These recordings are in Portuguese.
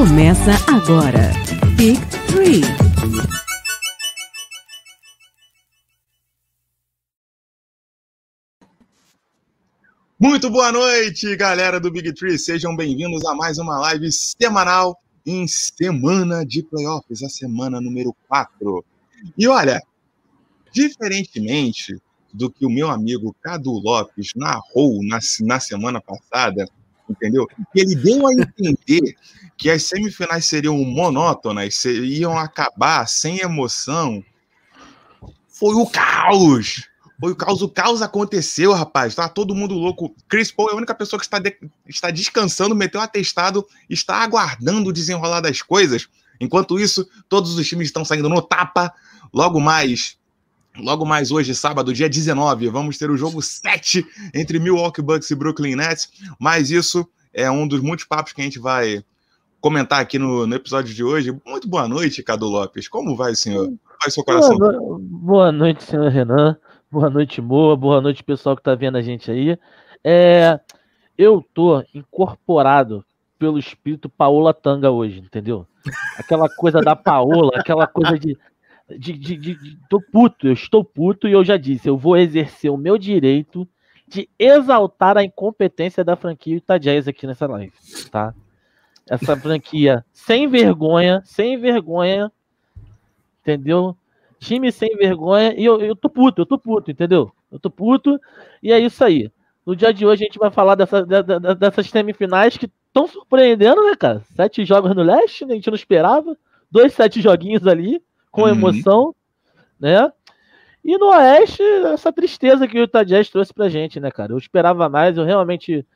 Começa agora. Big Three. Muito boa noite, galera do Big Tree. Sejam bem-vindos a mais uma live semanal em semana de playoffs, a semana número 4. E olha, diferentemente do que o meu amigo Cadu Lopes narrou na, na semana passada, entendeu? Ele deu a entender que as semifinais seriam monótonas, iam acabar sem emoção. Foi o caos! Foi o caos, o caos aconteceu, rapaz. Tá todo mundo louco. Chris Paul é a única pessoa que está, de, está descansando, meteu um atestado, está aguardando o desenrolar das coisas. Enquanto isso, todos os times estão saindo no tapa. Logo mais, logo mais hoje, sábado, dia 19, vamos ter o jogo 7 entre Milwaukee Bucks e Brooklyn Nets. Mas isso é um dos muitos papos que a gente vai comentar aqui no, no episódio de hoje. Muito boa noite, Cadu Lopes. Como vai, senhor? Como vai seu coração? Boa, boa noite, senhor Renan. Boa noite, Moa. Boa noite, pessoal que tá vendo a gente aí. É, eu tô incorporado pelo espírito Paola Tanga hoje, entendeu? Aquela coisa da Paola, aquela coisa de, de, de, de, de. Tô puto, eu estou puto e eu já disse, eu vou exercer o meu direito de exaltar a incompetência da franquia Utah Jazz aqui nessa live, tá? Essa franquia sem vergonha, sem vergonha, entendeu? time sem vergonha, e eu, eu tô puto, eu tô puto, entendeu? Eu tô puto, e é isso aí. No dia de hoje a gente vai falar dessa, dessas semifinais que estão surpreendendo, né, cara? Sete jogos no leste, né? a gente não esperava. Dois, sete joguinhos ali, com uhum. emoção, né? E no Oeste, essa tristeza que o Utah Jazz trouxe pra gente, né, cara? Eu esperava mais, eu realmente,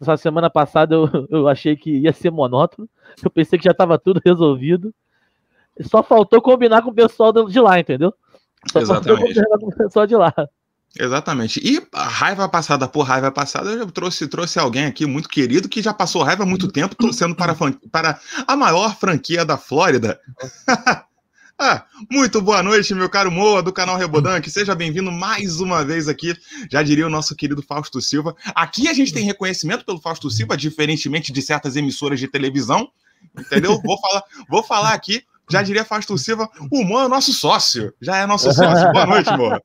essa semana passada, eu, eu achei que ia ser monótono. Eu pensei que já estava tudo resolvido. Só faltou combinar com o pessoal de lá, entendeu? Só Exatamente. combinar com o pessoal de lá. Exatamente. E a raiva passada por raiva passada, eu trouxe, trouxe alguém aqui muito querido que já passou raiva há muito tempo, torcendo para, para a maior franquia da Flórida. ah, muito boa noite, meu caro Moa do canal Rebodanque. Seja bem-vindo mais uma vez aqui. Já diria o nosso querido Fausto Silva. Aqui a gente tem reconhecimento pelo Fausto Silva, diferentemente de certas emissoras de televisão. Entendeu? Vou falar, vou falar aqui já diria Fausto Silva, o Mo é nosso sócio. Já é nosso sócio. Boa noite, Mo.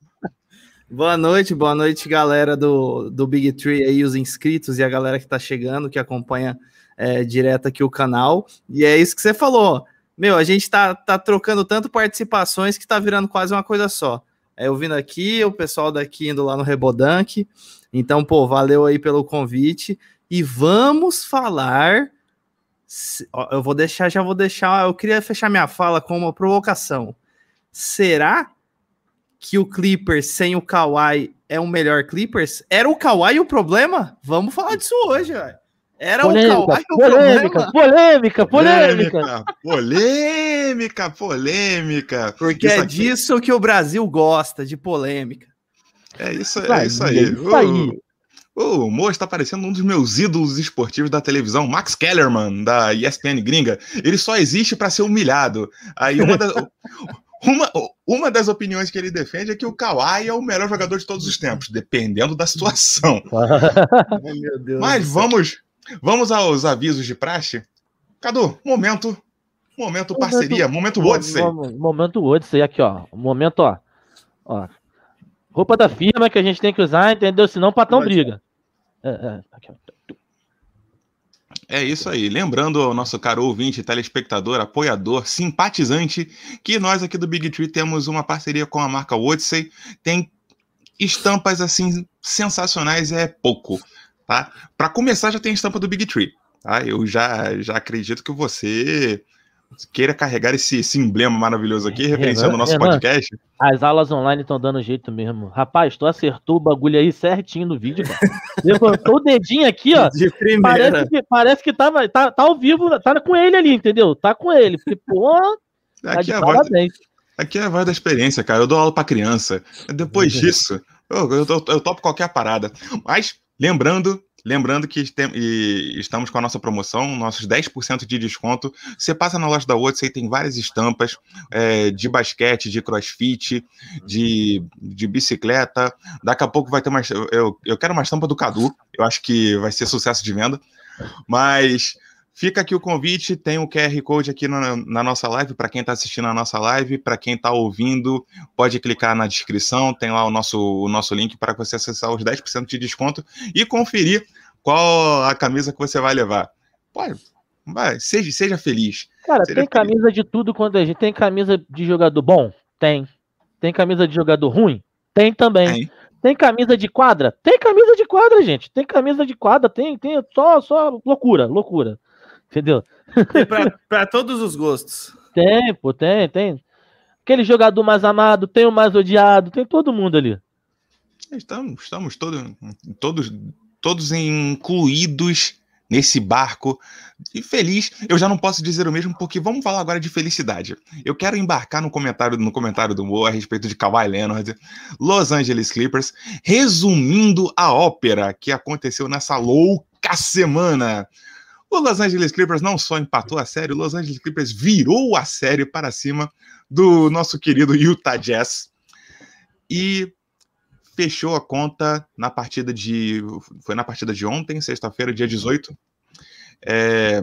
Boa noite, boa noite, galera do, do Big Tree aí, os inscritos e a galera que tá chegando, que acompanha é, direto aqui o canal. E é isso que você falou. Meu, a gente tá, tá trocando tanto participações que tá virando quase uma coisa só. É, eu vindo aqui, o pessoal daqui indo lá no Rebodank. Então, pô, valeu aí pelo convite. E vamos falar eu vou deixar, já vou deixar. Eu queria fechar minha fala com uma provocação. Será que o Clippers sem o Kawhi é um melhor Clippers? Era o Kawhi o problema? Vamos falar disso hoje, velho. Era polêmica, o Kawhi o polêmica? Polêmica, polêmica, polêmica, polêmica. Porque Isso é aqui... disso que o Brasil gosta, de polêmica. É isso, é isso aí. É isso aí. O Mo está parecendo um dos meus ídolos esportivos da televisão, Max Kellerman, da ESPN gringa. Ele só existe para ser humilhado. Aí uma, da, uma, uma das opiniões que ele defende é que o Kawhi é o melhor jogador de todos os tempos, dependendo da situação. Mas vamos, vamos aos avisos de praxe. Cadu, momento, momento parceria, momento Odyssey. Momento Odyssey, aqui ó, momento ó, ó, Roupa da firma que a gente tem que usar, entendeu? Senão o patrão briga. É, é, é isso aí. Lembrando ao nosso caro ouvinte, telespectador, apoiador, simpatizante, que nós aqui do Big Tree temos uma parceria com a marca Odyssey. Tem estampas assim sensacionais, é pouco, tá? Para começar, já tem a estampa do Big Tree, tá? Eu já, já acredito que você queira carregar esse, esse emblema maravilhoso aqui, referenciando o nosso Renan, podcast. As aulas online estão dando jeito mesmo. Rapaz, tu acertou o bagulho aí certinho no vídeo, cara. Levantou o dedinho aqui, ó. De primeira. Parece que, parece que tava, tá, tá ao vivo, tá com ele ali, entendeu? Tá com ele. Porque, pô, tá aqui, é a voz, aqui é a voz da experiência, cara. Eu dou aula pra criança. Depois disso, eu, eu, eu topo qualquer parada. Mas, lembrando Lembrando que tem, estamos com a nossa promoção, nossos 10% de desconto. Você passa na loja da Odyssey, tem várias estampas é, de basquete, de crossfit, de, de bicicleta. Daqui a pouco vai ter mais. Eu, eu quero uma estampa do Cadu, eu acho que vai ser sucesso de venda. Mas Fica aqui o convite, tem o QR Code aqui na, na nossa live, para quem está assistindo a nossa live, para quem está ouvindo, pode clicar na descrição, tem lá o nosso, o nosso link para você acessar os 10% de desconto e conferir qual a camisa que você vai levar. Pode, vai, seja, seja feliz. Cara, seja tem feliz. camisa de tudo quando a gente tem camisa de jogador bom? Tem. Tem camisa de jogador ruim? Tem também. Tem. Tem camisa de quadra? Tem camisa de quadra, gente. Tem camisa de quadra, tem, tem só, só loucura, loucura. Entendeu? Para todos os gostos. Tem, pô, tem, tem. Aquele jogador mais amado, tem o mais odiado, tem todo mundo ali. Estamos, estamos todos, todos, todos incluídos nesse barco e feliz. Eu já não posso dizer o mesmo porque vamos falar agora de felicidade. Eu quero embarcar no comentário no comentário do Mo a respeito de Kawhi Leonard, Los Angeles Clippers, resumindo a ópera que aconteceu nessa louca semana. O Los Angeles Clippers não só empatou a série, o Los Angeles Clippers virou a série para cima do nosso querido Utah Jazz. E fechou a conta na partida de. Foi na partida de ontem, sexta-feira, dia 18. É,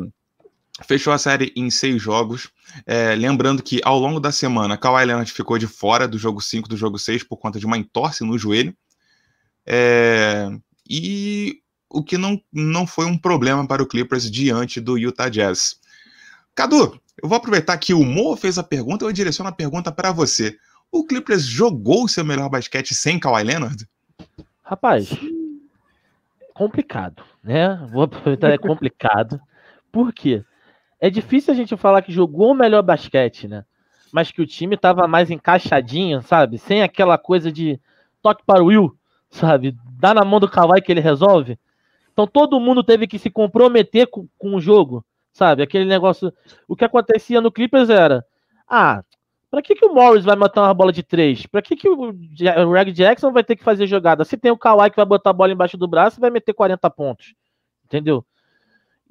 fechou a série em seis jogos. É, lembrando que ao longo da semana, Kawhi Leonard ficou de fora do jogo 5 do jogo 6 por conta de uma entorse no joelho. É, e o que não, não foi um problema para o Clippers diante do Utah Jazz. Cadu, eu vou aproveitar que o Mo fez a pergunta, eu direciono a pergunta para você. O Clippers jogou seu melhor basquete sem Kawhi Leonard? Rapaz, complicado, né? Vou aproveitar, é complicado. Por quê? É difícil a gente falar que jogou o melhor basquete, né? Mas que o time tava mais encaixadinho, sabe? Sem aquela coisa de toque para o Will, sabe? Dá na mão do Kawhi que ele resolve. Então todo mundo teve que se comprometer com, com o jogo, sabe? Aquele negócio. O que acontecia no Clippers era: ah, Pra que, que o Morris vai matar uma bola de três? Pra que, que o Reg Jackson vai ter que fazer jogada? Se tem o Kawhi que vai botar a bola embaixo do braço e vai meter 40 pontos. Entendeu?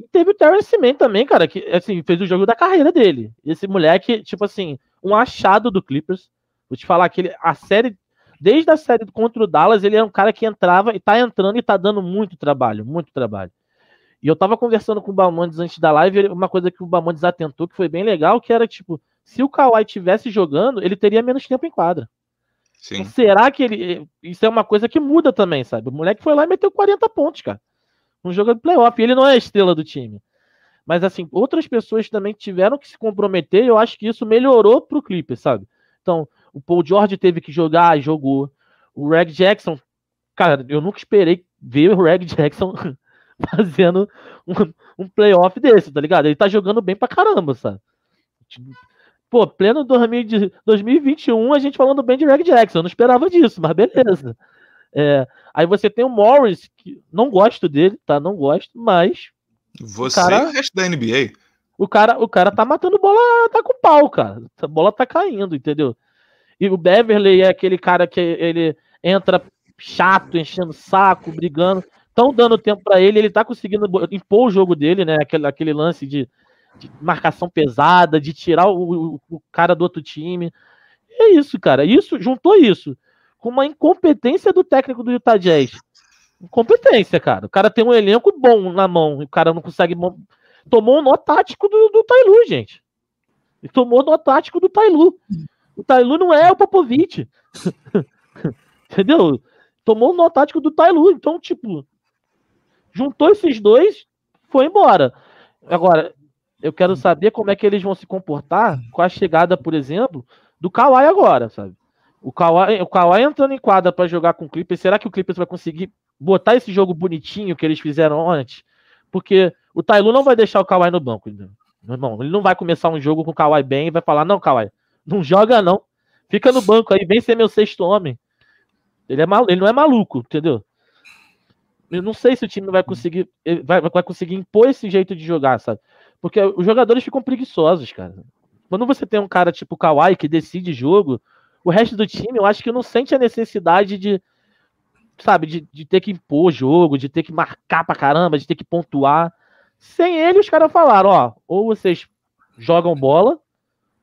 E teve o Terrence Mann também, cara, que assim, fez o jogo da carreira dele. Esse moleque, tipo assim, um achado do Clippers. Vou te falar que ele, a série, desde a série contra o Dallas, ele é um cara que entrava e tá entrando e tá dando muito trabalho, muito trabalho. E eu tava conversando com o Balmondes antes da live, uma coisa que o Balmondes atentou que foi bem legal, que era tipo, se o Kawhi tivesse jogando, ele teria menos tempo em quadra. Sim. Então, será que ele. Isso é uma coisa que muda também, sabe? O moleque foi lá e meteu 40 pontos, cara. Um jogo de playoff. Ele não é a estrela do time. Mas, assim, outras pessoas também tiveram que se comprometer e eu acho que isso melhorou pro Clippers, sabe? Então, o Paul George teve que jogar e jogou. O Reg Jackson, cara, eu nunca esperei ver o Reg Jackson fazendo um, um playoff desse, tá ligado? Ele tá jogando bem pra caramba, sabe? Tipo, Pô, pleno 2000 de- 2021, a gente falando bem de Reg Jackson. Eu não esperava disso, mas beleza. É, aí você tem o Morris, que não gosto dele, tá? Não gosto, mas Você cara- e o resto da NBA. o cara, o cara tá matando bola, tá com pau, cara. A bola tá caindo, entendeu? E o Beverly é aquele cara que ele entra chato, enchendo saco, brigando. Estão dando tempo pra ele, ele tá conseguindo impor o jogo dele, né? Aquele, aquele lance de, de marcação pesada, de tirar o, o- cara do outro time. E é isso, cara. Isso juntou isso com uma incompetência do técnico do Utah Jazz. Incompetência, cara. O cara tem um elenco bom na mão, e o cara não consegue tomou o nó tático do, do Tailu, gente. Ele tomou o nó tático do Tailu. O Tailu não é o Popovich. Entendeu? Tomou o nó tático do Tailu. Então, tipo, juntou esses dois, foi embora. Agora, eu quero saber como é que eles vão se comportar com a chegada, por exemplo, do Kawhi agora, sabe? O Kawhi, o Kawhi entrando em quadra para jogar com o Clippers, será que o Clippers vai conseguir botar esse jogo bonitinho que eles fizeram antes? Porque o Tailu não vai deixar o Kawhi no banco. Meu irmão, ele não vai começar um jogo com o Kawhi bem e vai falar: Não, Kawhi, não joga não. Fica no banco aí, vem ser meu sexto homem. Ele, é malu- ele não é maluco, entendeu? Eu não sei se o time vai conseguir ele vai, vai conseguir impor esse jeito de jogar, sabe? Porque os jogadores ficam preguiçosos, cara. Quando você tem um cara tipo Kawhi que decide jogo, o resto do time eu acho que não sente a necessidade de, sabe, de, de ter que impor jogo, de ter que marcar pra caramba, de ter que pontuar. Sem ele, os caras falaram, ó, ou vocês jogam bola,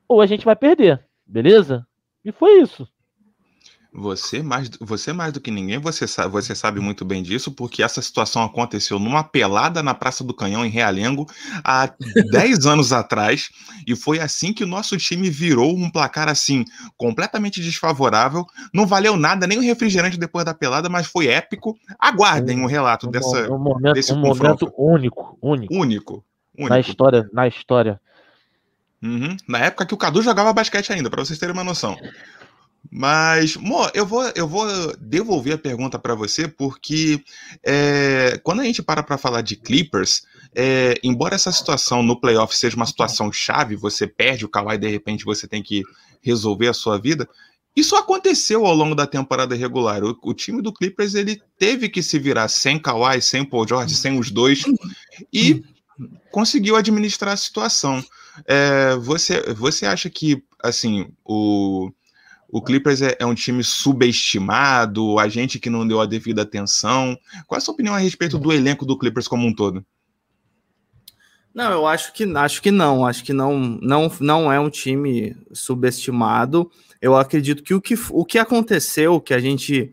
ou a gente vai perder, beleza? E foi isso. Você mais, você mais do que ninguém, você sabe, você sabe muito bem disso, porque essa situação aconteceu numa pelada na Praça do Canhão, em Realengo, há 10 anos atrás, e foi assim que o nosso time virou um placar assim, completamente desfavorável. Não valeu nada, nem o refrigerante depois da pelada, mas foi épico. Aguardem o um relato um, dessa, um momento, desse um momento único, único. Único. único. Na história, na história. Uhum. Na época que o Cadu jogava basquete ainda, para vocês terem uma noção. Mas, Mo, eu vou, eu vou devolver a pergunta para você, porque é, quando a gente para para falar de Clippers, é, embora essa situação no playoff seja uma situação chave, você perde o Kawhi de repente você tem que resolver a sua vida. Isso aconteceu ao longo da temporada regular. O, o time do Clippers ele teve que se virar sem Kawhi, sem Paul George, sem os dois e conseguiu administrar a situação. É, você, você acha que assim o o Clippers é, é, um time subestimado, a gente que não deu a devida atenção. Qual é a sua opinião a respeito do elenco do Clippers como um todo? Não, eu acho que acho que não, acho que não não, não é um time subestimado. Eu acredito que o que, o que aconteceu, que a gente,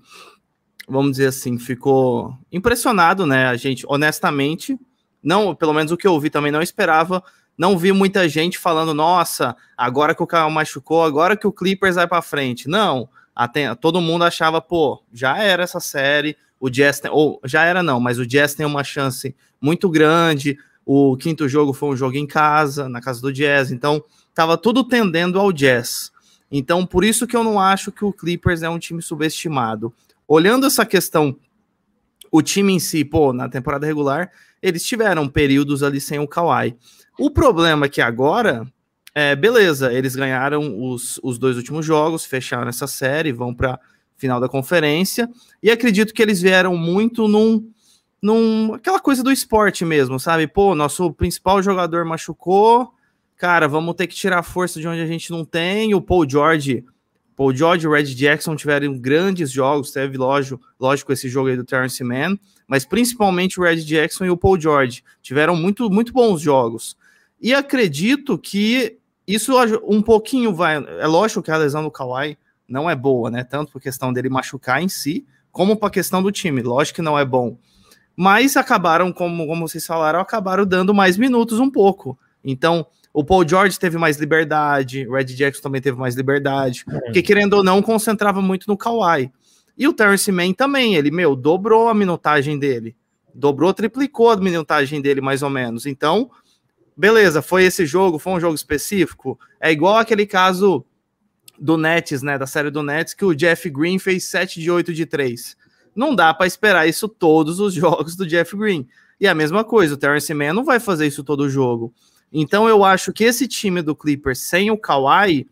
vamos dizer assim, ficou impressionado, né? A gente, honestamente, não, pelo menos o que eu vi também não esperava não vi muita gente falando, nossa, agora que o Kyle machucou, agora que o Clippers vai para frente. Não, até, todo mundo achava, pô, já era essa série, o Jazz tem, ou já era não, mas o Jazz tem uma chance muito grande. O quinto jogo foi um jogo em casa, na casa do Jazz, então tava tudo tendendo ao Jazz. Então, por isso que eu não acho que o Clippers é um time subestimado. Olhando essa questão, o time em si, pô, na temporada regular, eles tiveram períodos ali sem o Kawhi. O problema é que agora, é, beleza, eles ganharam os, os dois últimos jogos, fecharam essa série, vão para final da conferência, e acredito que eles vieram muito num, num aquela coisa do esporte mesmo, sabe? Pô, nosso principal jogador machucou, cara, vamos ter que tirar força de onde a gente não tem. O Paul George, Paul George e Red Jackson tiveram grandes jogos, teve lógico, lógico esse jogo aí do Terrence Mann, mas principalmente o Red Jackson e o Paul George tiveram muito, muito bons jogos. E acredito que isso um pouquinho vai. É lógico que a lesão do Kawhi não é boa, né? Tanto por questão dele machucar em si, como para a questão do time. Lógico que não é bom. Mas acabaram, como, como vocês falaram, acabaram dando mais minutos um pouco. Então, o Paul George teve mais liberdade, o Red Jackson também teve mais liberdade, é. porque querendo ou não, concentrava muito no Kawhi. E o Terrence Mann também, ele, meu, dobrou a minutagem dele. Dobrou, triplicou a minutagem dele, mais ou menos. Então, beleza, foi esse jogo, foi um jogo específico. É igual aquele caso do Nets, né, da série do Nets, que o Jeff Green fez 7 de 8 de 3. Não dá para esperar isso todos os jogos do Jeff Green. E a mesma coisa, o Terrence Mann não vai fazer isso todo jogo. Então eu acho que esse time do Clippers sem o Kawhi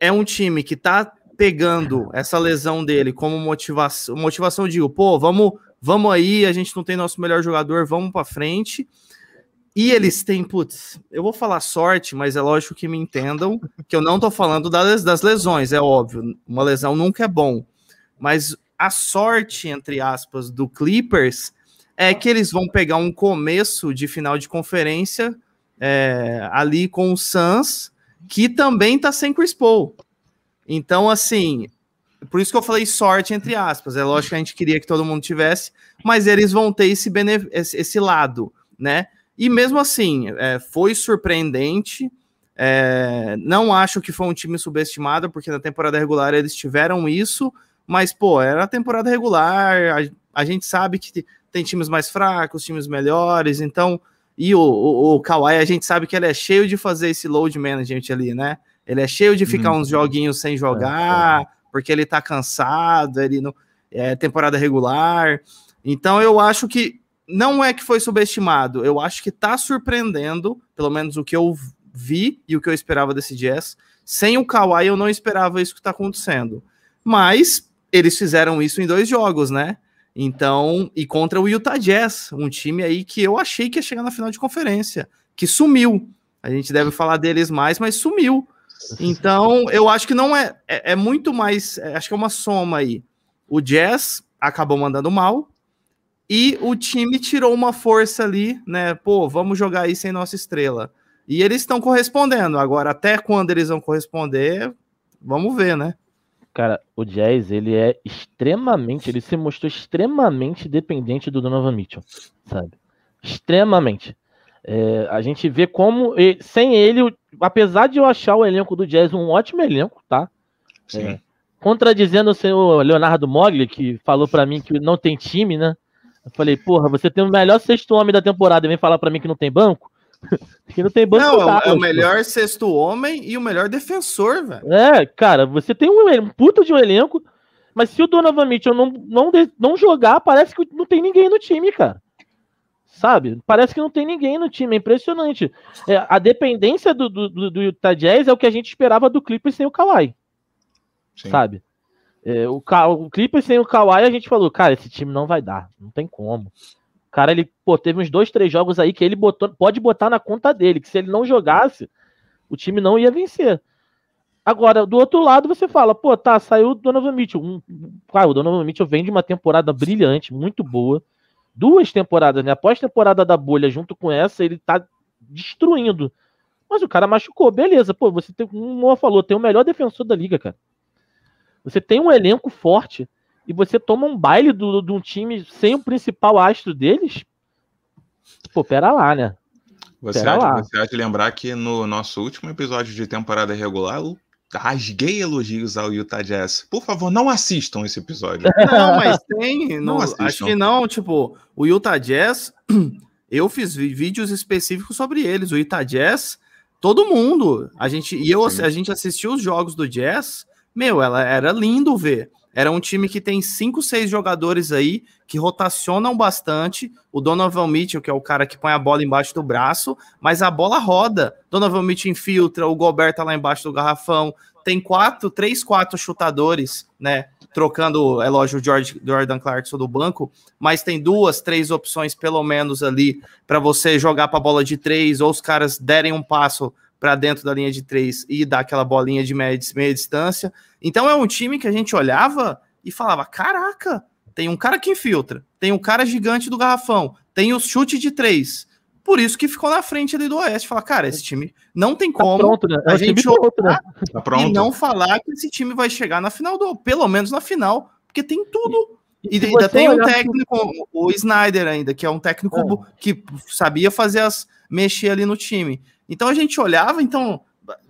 é um time que tá pegando essa lesão dele como motivação, motivação digo, pô, vamos, vamos aí, a gente não tem nosso melhor jogador, vamos para frente. E eles têm, putz, eu vou falar sorte, mas é lógico que me entendam que eu não tô falando das, das lesões, é óbvio. Uma lesão nunca é bom. Mas a sorte, entre aspas, do Clippers é que eles vão pegar um começo de final de conferência é, ali com o Suns, que também tá sem Chris Paul. Então, assim, por isso que eu falei sorte, entre aspas. É lógico que a gente queria que todo mundo tivesse, mas eles vão ter esse, esse, esse lado, né? E mesmo assim, é, foi surpreendente. É, não acho que foi um time subestimado, porque na temporada regular eles tiveram isso, mas, pô, era a temporada regular, a, a gente sabe que tem times mais fracos, times melhores, então. E o, o, o Kawhi, a gente sabe que ele é cheio de fazer esse load management ali, né? Ele é cheio de ficar hum. uns joguinhos sem jogar, é, é. porque ele tá cansado, ele não. É temporada regular. Então eu acho que não é que foi subestimado, eu acho que tá surpreendendo, pelo menos o que eu vi e o que eu esperava desse Jazz. Sem o Kawhi, eu não esperava isso que tá acontecendo. Mas eles fizeram isso em dois jogos, né? Então, e contra o Utah Jazz, um time aí que eu achei que ia chegar na final de conferência, que sumiu. A gente deve falar deles mais, mas sumiu. Então, eu acho que não é, é, é muito mais, é, acho que é uma soma aí. O Jazz acabou mandando mal, e o time tirou uma força ali, né? Pô, vamos jogar aí sem nossa estrela. E eles estão correspondendo. Agora, até quando eles vão corresponder, vamos ver, né? Cara, o Jazz, ele é extremamente, ele se mostrou extremamente dependente do Donovan Mitchell, sabe? Extremamente. É, a gente vê como, sem ele, apesar de eu achar o elenco do Jazz um ótimo elenco, tá? É, contradizendo o senhor Leonardo Mogli, que falou para mim que não tem time, né? Eu falei, porra, você tem o melhor sexto homem da temporada e vem falar para mim que não tem banco? que não tem banco. Não, é, é o melhor sexto homem e o melhor defensor, velho. É, cara, você tem um, um puta de um elenco, mas se o Donovan Mitchell não, não, não jogar, parece que não tem ninguém no time, cara. Sabe? Parece que não tem ninguém no time, é impressionante. É, a dependência do, do, do Utah Jazz é o que a gente esperava do Clippers sem o Kawhi. Sim. Sabe? É, o, o Clippers sem o Kawhi, a gente falou, cara, esse time não vai dar, não tem como. O cara, ele, pô, teve uns dois, três jogos aí que ele botou, pode botar na conta dele, que se ele não jogasse, o time não ia vencer. Agora, do outro lado, você fala, pô, tá, saiu o Donovan Mitchell. Um, claro, o Donovan Mitchell vem de uma temporada brilhante, muito boa. Duas temporadas, né? Após temporada da bolha, junto com essa, ele tá destruindo. Mas o cara machucou, beleza. Pô, você tem, como o Moa falou, tem o melhor defensor da liga, cara. Você tem um elenco forte e você toma um baile de um time sem o principal astro deles. Pô, pera lá, né? Você, pera há, lá. você há de lembrar que no nosso último episódio de temporada regular, eu rasguei elogios ao Utah Jazz. Por favor, não assistam esse episódio. Não, mas tem. não, acho que não. Tipo, o Utah Jazz, eu fiz vídeos específicos sobre eles. O Utah Jazz, todo mundo. A gente, e eu, a gente assistiu os jogos do Jazz meu, ela era lindo ver. Era um time que tem cinco, seis jogadores aí que rotacionam bastante. O Donovan Mitchell, que é o cara que põe a bola embaixo do braço, mas a bola roda. Donovan Mitchell infiltra, o Gobert tá lá embaixo do garrafão. Tem quatro, três, quatro chutadores, né? Trocando, é lógico, o George, Jordan Clarkson do banco, mas tem duas, três opções pelo menos ali para você jogar para bola de três, ou os caras derem um passo para dentro da linha de três e dar aquela bolinha de meia, meia distância. Então é um time que a gente olhava e falava: caraca, tem um cara que infiltra, tem um cara gigante do garrafão, tem o chute de três. Por isso que ficou na frente ali do Oeste. Fala, cara, esse time não tem tá como pronto, né? é a gente pronto, né? tá pronto. e não falar que esse time vai chegar na final do, pelo menos na final, porque tem tudo. E, e ainda tem um técnico, que... o Snyder ainda, que é um técnico é. que sabia fazer as mexer ali no time. Então a gente olhava, então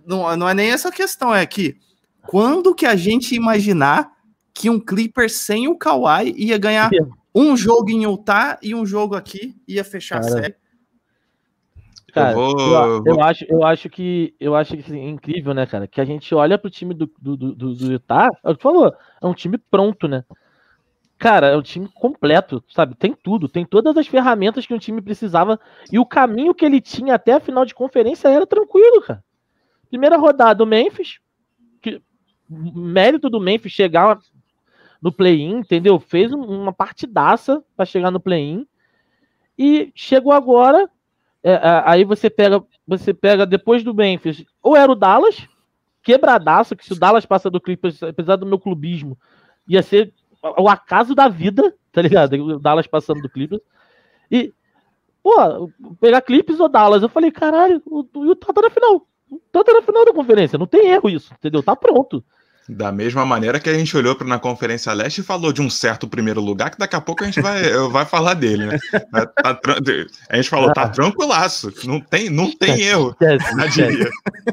não, não é nem essa questão, é que quando que a gente imaginar que um Clipper sem o Kawhi ia ganhar um jogo em Utah e um jogo aqui ia fechar cara, a série? Cara, eu, vou... eu, eu, acho, eu acho que eu acho que assim, é incrível, né, cara? Que a gente olha pro time do, do, do, do Utah, é o que falou, é um time pronto, né? Cara, é um time completo, sabe? Tem tudo, tem todas as ferramentas que um time precisava e o caminho que ele tinha até a final de conferência era tranquilo, cara. Primeira rodada, o Memphis, que mérito do Memphis chegar no play-in, entendeu? Fez uma partidaça para chegar no play-in e chegou agora. É, aí você pega, você pega depois do Memphis, ou era o Dallas, quebradaço, que se o Dallas passa do Clippers, apesar do meu clubismo, ia ser o acaso da vida, tá ligado? O Dallas passando do Clippers. E, pô, pegar Clippers ou Dallas, eu falei, caralho, o, Utah tá na final. O Utah tá na final da conferência, não tem erro isso, entendeu? Tá pronto. Da mesma maneira que a gente olhou para na Conferência Leste e falou de um certo primeiro lugar, que daqui a pouco a gente vai, vai falar dele, né? Tá, tá, a gente falou, tá ah. tranquilaço, não tem, não tem erro. Esquece,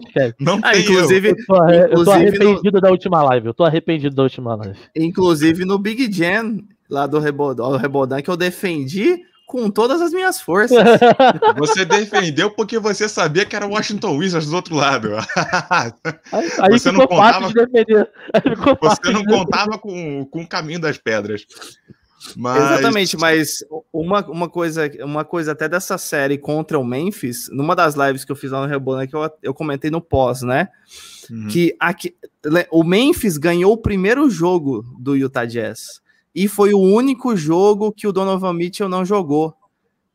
esquece. Não ah, tem inclusive, erro. Eu tô, eu tô arrependido no... da última live, eu tô arrependido da última live. Inclusive no Big Jam, lá do Rebodan, que eu defendi com todas as minhas forças. Você defendeu porque você sabia que era Washington Wizards do outro lado. Aí, aí você não contava, de defender. Você não contava com, com o caminho das pedras. Mas... Exatamente, mas uma, uma, coisa, uma coisa até dessa série contra o Memphis, numa das lives que eu fiz lá no Rebona, que eu, eu comentei no pós, né? Uhum. Que aqui, o Memphis ganhou o primeiro jogo do Utah Jazz e foi o único jogo que o Donovan Mitchell não jogou.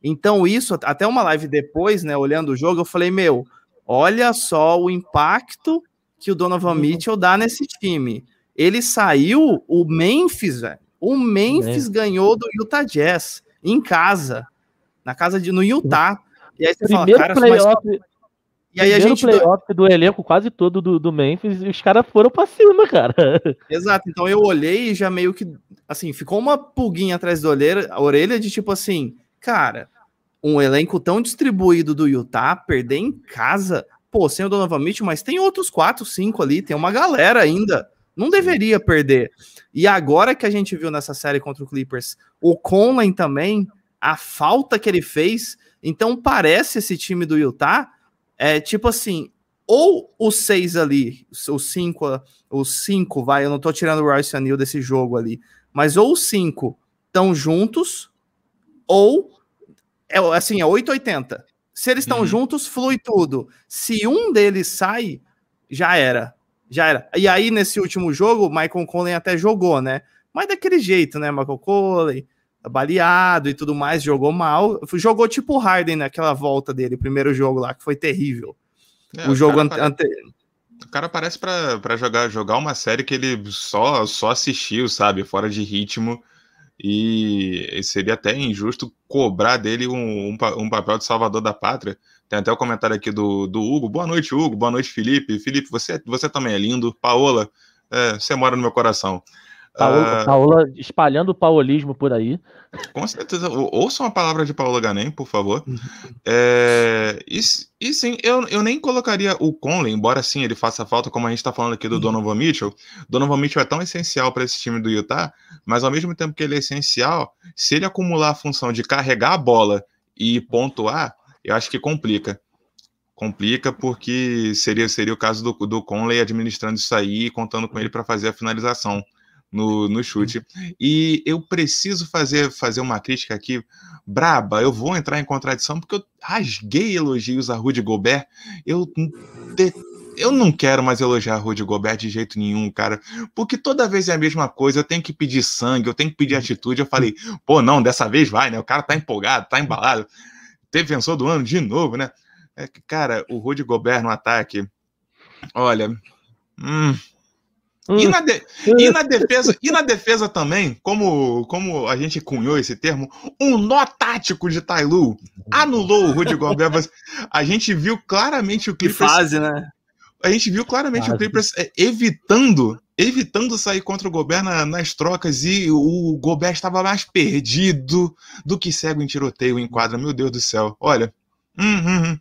Então, isso, até uma live depois, né, olhando o jogo, eu falei, meu, olha só o impacto que o Donovan uhum. Mitchell dá nesse time. Ele saiu, o Memphis, velho, o Memphis é. ganhou do Utah Jazz, em casa, na casa de, no Utah. E aí você primeiro fala, cara, playoff, mas... E aí a gente. playoff do elenco quase todo do, do Memphis e os caras foram pra cima, cara. Exato, então eu olhei e já meio que, assim, ficou uma pulguinha atrás da orelha, a orelha de tipo assim, cara, um elenco tão distribuído do Utah, perder em casa, pô, sem o Donovan Mitchell, mas tem outros quatro, cinco ali, tem uma galera ainda, não deveria perder. E agora que a gente viu nessa série contra o Clippers, o Conley também, a falta que ele fez, então parece esse time do Utah, é tipo assim, ou os seis ali, os cinco, os cinco, vai, eu não tô tirando o Royce Anil desse jogo ali, mas ou os cinco estão juntos, ou é assim, é 880. Se eles estão Uhum. juntos, flui tudo. Se um deles sai, já era. Já era. E aí, nesse último jogo, o Michael Conley até jogou, né? Mas daquele jeito, né? Michael Conley, baleado e tudo mais, jogou mal. Jogou tipo o Harden naquela volta dele, o primeiro jogo lá, que foi terrível. É, o jogo cara ante, O cara parece pra jogar, jogar uma série que ele só, só assistiu, sabe? Fora de ritmo. E seria até injusto cobrar dele um, um, um papel de salvador da pátria. Tem até o comentário aqui do, do Hugo. Boa noite, Hugo. Boa noite, Felipe. Felipe, você, você também é lindo. Paola, é, você mora no meu coração. Paola, Ah, Paola espalhando o paulismo por aí. Com certeza. Ou- Ouçam a palavra de Paola Ganem, por favor. É, e, e sim, eu, eu nem colocaria o Conley, embora sim ele faça falta, como a gente está falando aqui do Donovan Mitchell. Donovan Mitchell é tão essencial para esse time do Utah, mas ao mesmo tempo que ele é essencial, se ele acumular a função de carregar a bola e pontuar, eu acho que complica. Complica porque seria, seria o caso do, do Conley administrando isso aí e contando com ele para fazer a finalização no, no chute. E eu preciso fazer, fazer uma crítica aqui braba. Eu vou entrar em contradição porque eu rasguei elogios a Rudy Gobert. Eu, eu não quero mais elogiar Rudy Gobert de jeito nenhum, cara. Porque toda vez é a mesma coisa. Eu tenho que pedir sangue, eu tenho que pedir atitude. Eu falei, pô, não, dessa vez vai, né? O cara tá empolgado, tá embalado. Defensor do ano de novo, né? É cara, o Rudy Gobert no ataque. Olha. Hum, e, na de- e na defesa, e na defesa também, como, como a gente cunhou esse termo, um nó tático de Tailu anulou o Rudy Gobert. mas A gente viu claramente o que Clippers, fase, né? a gente viu claramente o Fase. Clippers é, evitando, evitando sair contra o Gobert na- nas trocas e o Gobert estava mais perdido do que cego em tiroteio em quadra. Meu Deus do céu. Olha, hum, hum, hum.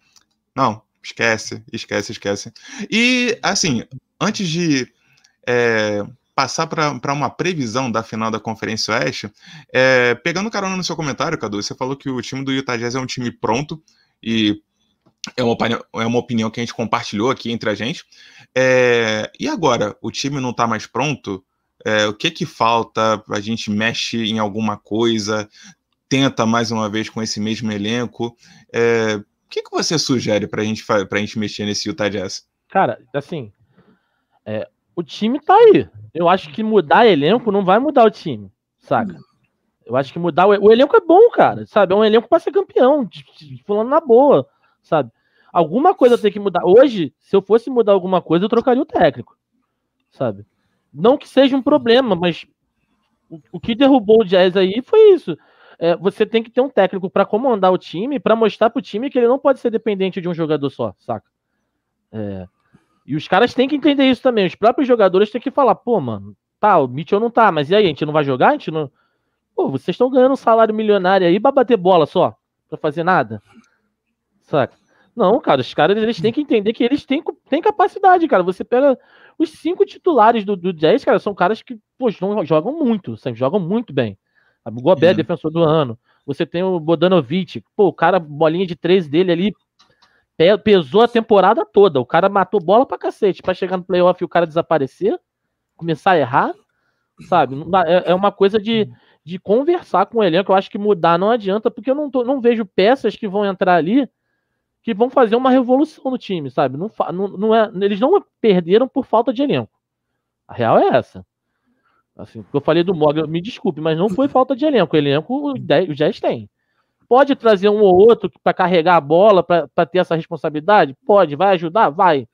não, esquece, esquece, esquece. E assim, antes de é, passar para uma previsão da final da Conferência Oeste, é, pegando carona no seu comentário, Cadu, você falou que o time do Utah Jazz é um time pronto e é uma opinião, é uma opinião que a gente compartilhou aqui entre a gente. É, e agora, o time não está mais pronto? É, o que que falta? A gente mexe em alguma coisa? Tenta mais uma vez com esse mesmo elenco? É, o que, que você sugere para gente, a gente mexer nesse Utah Jazz? Cara, assim, é, o time tá aí. Eu acho que mudar elenco não vai mudar o time, saca? Eu acho que mudar o, o elenco é bom, cara, sabe? É um elenco pra ser campeão, falando na boa, sabe? Alguma coisa tem que mudar. Hoje, se eu fosse mudar alguma coisa, eu trocaria o técnico, sabe? Não que seja um problema, mas o, o que derrubou o Jazz aí foi isso. É, você tem que ter um técnico pra comandar o time, pra mostrar pro time que ele não pode ser dependente de um jogador só, saca? É, e os caras têm que entender isso também. Os próprios jogadores têm que falar, pô, mano, tá, o Mitchell não tá, mas e aí, a gente não vai jogar? A gente não. Pô, vocês estão ganhando um salário milionário aí pra bater bola só? Pra fazer nada? Saca? Não, cara, os caras eles têm que entender que eles têm, têm capacidade, cara. Você pega os cinco titulares do, do Jazz, cara, são caras que, pô, jogam, muito, sabe? jogam muito bem. O Gobert, Uhum. defensor do ano. Você tem o Bodanovic, pô, o cara, bolinha de três dele ali, pesou a temporada toda. O cara matou bola pra cacete. Pra chegar no playoff e o cara desaparecer, começar a errar, sabe? É, é uma coisa de, de conversar com o elenco. Eu acho que mudar não adianta, porque eu não, tô- não vejo peças que vão entrar ali que vão fazer uma revolução no time, sabe? Não, não, não é, eles não perderam por falta de elenco. A real é essa. Assim, eu falei do Morgan, me desculpe, mas não foi falta de elenco. O elenco, o 10 o Jazz tem. Pode trazer um ou outro para carregar a bola, para ter essa responsabilidade? Pode. Vai ajudar? Vai.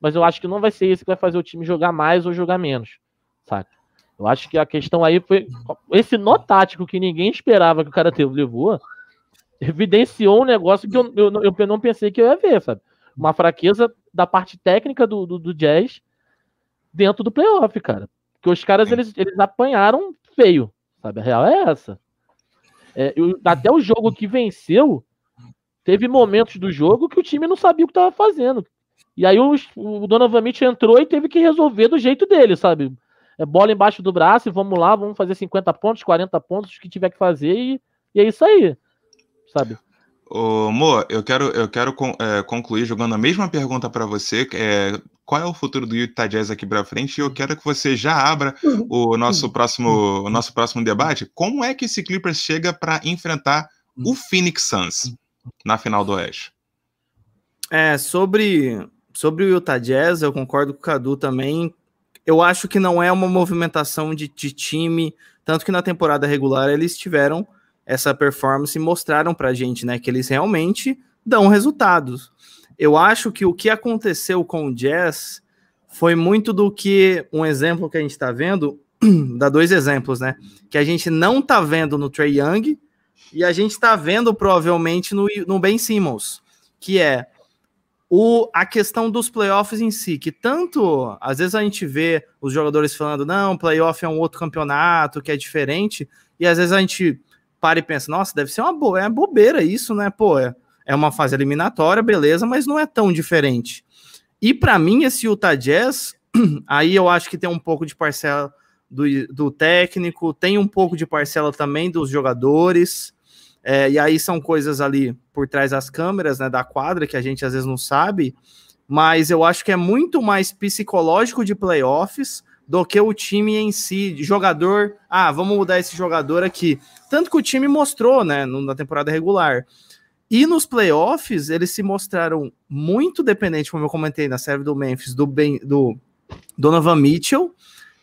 Mas eu acho que não vai ser isso que vai fazer o time jogar mais ou jogar menos. Saca? Eu acho que a questão aí foi. Esse nó tático que ninguém esperava que o cara teve, levou, evidenciou um negócio que eu, eu, eu não pensei que eu ia ver, sabe? uma fraqueza da parte técnica do, do, do Jazz dentro do playoff, cara. Porque os caras, eles, eles apanharam feio, sabe? A real é essa. É, eu, até o jogo que venceu, teve momentos do jogo que o time não sabia o que estava fazendo. E aí o, o Donovan Mitchell entrou e teve que resolver do jeito dele, sabe? É bola embaixo do braço e vamos lá, vamos fazer 50 pontos, 40 pontos, o que tiver que fazer e, e é isso aí, sabe? Ô, Mo, eu quero, eu quero é, concluir jogando a mesma pergunta para você. É, qual é o futuro do Utah Jazz aqui para frente? E eu quero que você já abra o nosso próximo, o nosso próximo debate. Como é que esse Clippers chega para enfrentar o Phoenix Suns na final do Oeste? É, sobre, sobre o Utah Jazz, eu concordo com o Cadu também. Eu acho que não é uma movimentação de, de time, tanto que na temporada regular eles tiveram essa performance mostraram pra gente, né, que eles realmente dão resultados. Eu acho que o que aconteceu com o Jazz foi muito do que um exemplo que a gente está vendo, dá dois exemplos, né? Que a gente não tá vendo no Trey Young e a gente está vendo provavelmente no, no Ben Simmons, que é o, a questão dos playoffs em si, que tanto às vezes a gente vê os jogadores falando, não, playoff é um outro campeonato que é diferente, e às vezes a gente para e pensa, nossa, deve ser uma, bo é bobeira isso, né? Pô, é, é uma fase eliminatória, beleza, mas não é tão diferente. E para mim, esse Utah Jazz, aí eu acho que tem um pouco de parcela do, do técnico, tem um pouco de parcela também dos jogadores, é, e aí são coisas ali por trás das câmeras, né, da quadra, que a gente às vezes não sabe, mas eu acho que é muito mais psicológico de playoffs do que o time em si, jogador, ah, vamos mudar esse jogador aqui. Tanto que o time mostrou, né, na temporada regular. E nos playoffs, eles se mostraram muito dependentes, como eu comentei na série do Memphis, do, ben, do Donovan Mitchell,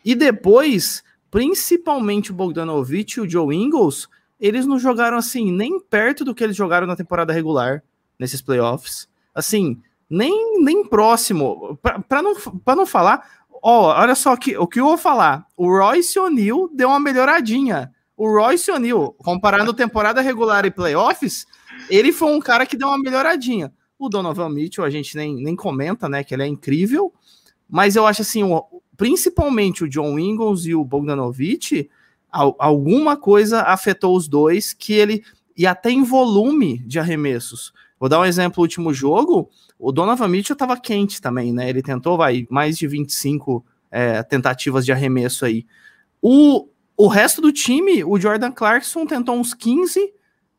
e depois, principalmente o Bogdanovich e o Joe Ingles, eles não jogaram assim, nem perto do que eles jogaram na temporada regular, nesses playoffs. Assim, nem, nem próximo. Para não, não falar, Ó, oh, olha só que, o que eu vou falar. O Royce O'Neal deu uma melhoradinha. O Royce O'Neal, comparando temporada regular e playoffs, ele foi um cara que deu uma melhoradinha. O Donovan Mitchell, a gente nem, nem comenta, né, que ele é incrível, mas eu acho assim, o, principalmente o John Ingles e o Bogdanovich, alguma coisa afetou os dois que ele e até em volume de arremessos. Vou dar um exemplo, o último jogo, o Donovan Mitchell estava quente também, né? Ele tentou, vai, mais de 25 é, tentativas de arremesso aí. O, o resto do time, o Jordan Clarkson tentou uns 15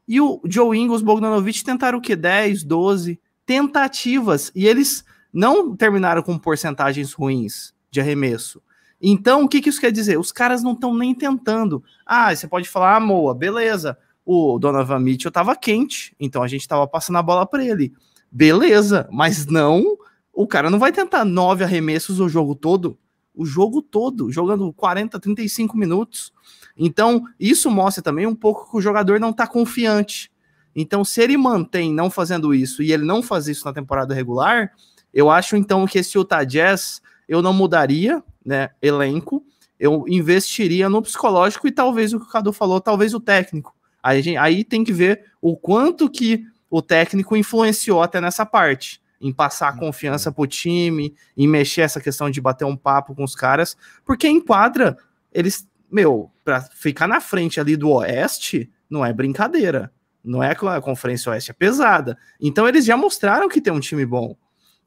e o Joe Ingles, Bogdanovich tentaram o quê? 10, 12 tentativas e eles não terminaram com porcentagens ruins de arremesso. Então, o que, que isso quer dizer? Os caras não estão nem tentando. Ah, você pode falar, ah, Moa, beleza. O Donovan Mitchell estava quente, então a gente estava passando a bola para ele beleza, mas não, o cara não vai tentar nove arremessos o jogo todo, o jogo todo, jogando 40, 35 minutos. Então, isso mostra também um pouco que o jogador não está confiante. Então, se ele mantém não fazendo isso e ele não faz isso na temporada regular, eu acho então que esse Utah Jazz eu não mudaria, né, elenco, eu investiria no psicológico e talvez o que o Cadu falou, talvez o técnico. Aí, aí tem que ver o quanto que o técnico influenciou até nessa parte, em passar a confiança pro time, em mexer essa questão de bater um papo com os caras, porque em quadra, eles, meu, para ficar na frente ali do Oeste, não é brincadeira. Não é que a Conferência Oeste é pesada. Então eles já mostraram que tem um time bom.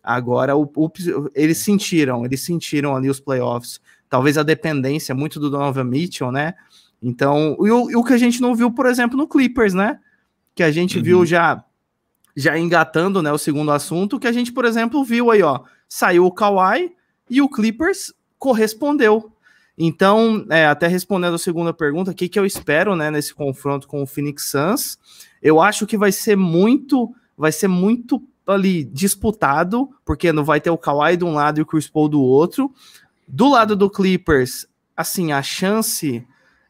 Agora, o, o, eles sentiram, eles sentiram ali os playoffs. Talvez a dependência muito do Donovan Mitchell, né? Então, e o, e o que a gente não viu, por exemplo, no Clippers, né? Que a gente uhum. viu já já engatando né, o segundo assunto, que a gente, por exemplo, viu aí, ó, saiu o Kawhi e o Clippers correspondeu. Então, é, até respondendo a segunda pergunta, o que, que eu espero né, nesse confronto com o Phoenix Suns? Eu acho que vai ser muito, vai ser muito ali disputado, porque não vai ter o Kawhi de um lado e o Chris Paul do outro. Do lado do Clippers, assim, a chance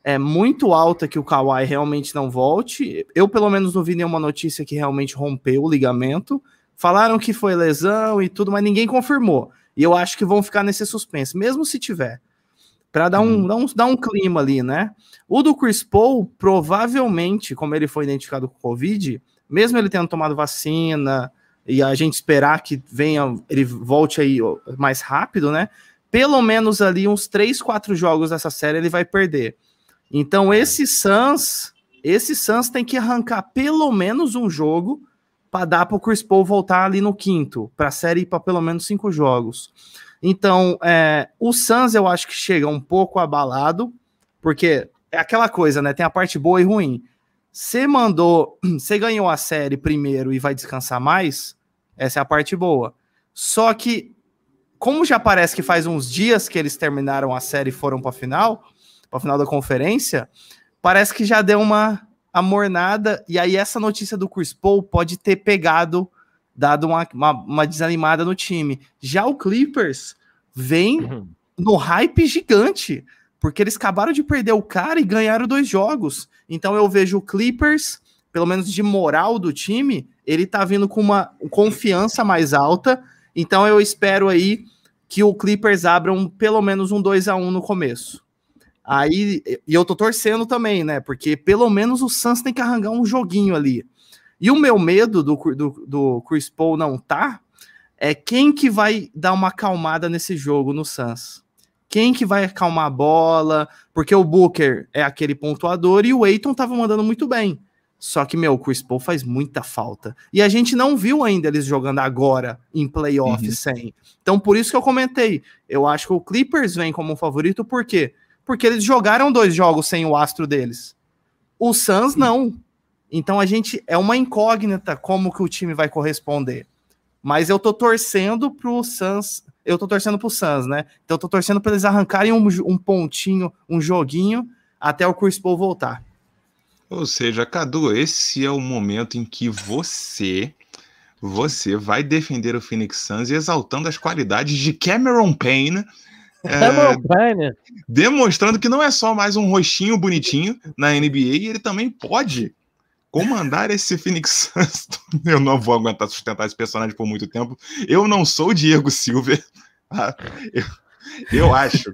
é muito alta que o Kawhi realmente não volte. Eu, pelo menos, não vi nenhuma notícia que realmente rompeu o ligamento. Falaram que foi lesão e tudo, mas ninguém confirmou. E eu acho que vão ficar nesse suspense, mesmo se tiver. Para dar, um, hum. dar, um, dar um clima ali, né? O do Chris Paul, provavelmente, como ele foi identificado com Covid, mesmo ele tendo tomado vacina e a gente esperar que venha, ele volte aí mais rápido, né? Pelo menos ali uns 3, 4 jogos dessa série ele vai perder. Então esse Suns, esse Suns tem que arrancar pelo menos um jogo para dar para o Chris Paul voltar ali no quinto, para a série ir para pelo menos cinco jogos. Então, é, o Suns eu acho que chega um pouco abalado, porque é aquela coisa, né? Tem a parte boa e ruim. Você mandou, você ganhou a série primeiro e vai descansar mais, essa é a parte boa. Só que, como já parece que faz uns dias que eles terminaram a série e foram para a final, para final da conferência, parece que já deu uma amornada, e aí essa notícia do Chris Paul pode ter pegado, dado uma, uma, uma desanimada no time. Já o Clippers vem uhum. no hype gigante, porque eles acabaram de perder o cara e ganharam dois jogos. Então eu vejo o Clippers, pelo menos de moral do time, ele tá vindo com uma confiança mais alta. Então eu espero aí que o Clippers abra um, pelo menos um 2 a 1 no começo. Aí, e eu tô torcendo também, né? Porque pelo menos o Suns tem que arrancar um joguinho ali. E o meu medo do, do, do Chris Paul não tá é quem que vai dar uma acalmada nesse jogo no Suns. Quem que vai acalmar a bola? Porque o Booker é aquele pontuador e o Aiton tava mandando muito bem. Só que, meu, o Chris Paul faz muita falta. E a gente não viu ainda eles jogando agora em playoff uhum. sem. Então, por isso que eu comentei. Eu acho que o Clippers vem como um favorito, por quê? porque eles jogaram dois jogos sem o astro deles. O Suns não. Então a gente é uma incógnita como que o time vai corresponder. Mas eu tô torcendo pro Suns, eu tô torcendo pro Suns, né? Então eu tô torcendo para eles arrancarem um, um, pontinho, um joguinho até o Chris Paul voltar. Ou seja, Cadu, esse é o momento em que você você vai defender o Phoenix Suns exaltando as qualidades de Cameron Payne é, demonstrando que não é só mais um rostinho bonitinho na NBA, ele também pode comandar esse Phoenix Suns. Eu não vou aguentar sustentar esse personagem por muito tempo. Eu não sou o Diego Silver. Ah, eu, eu acho.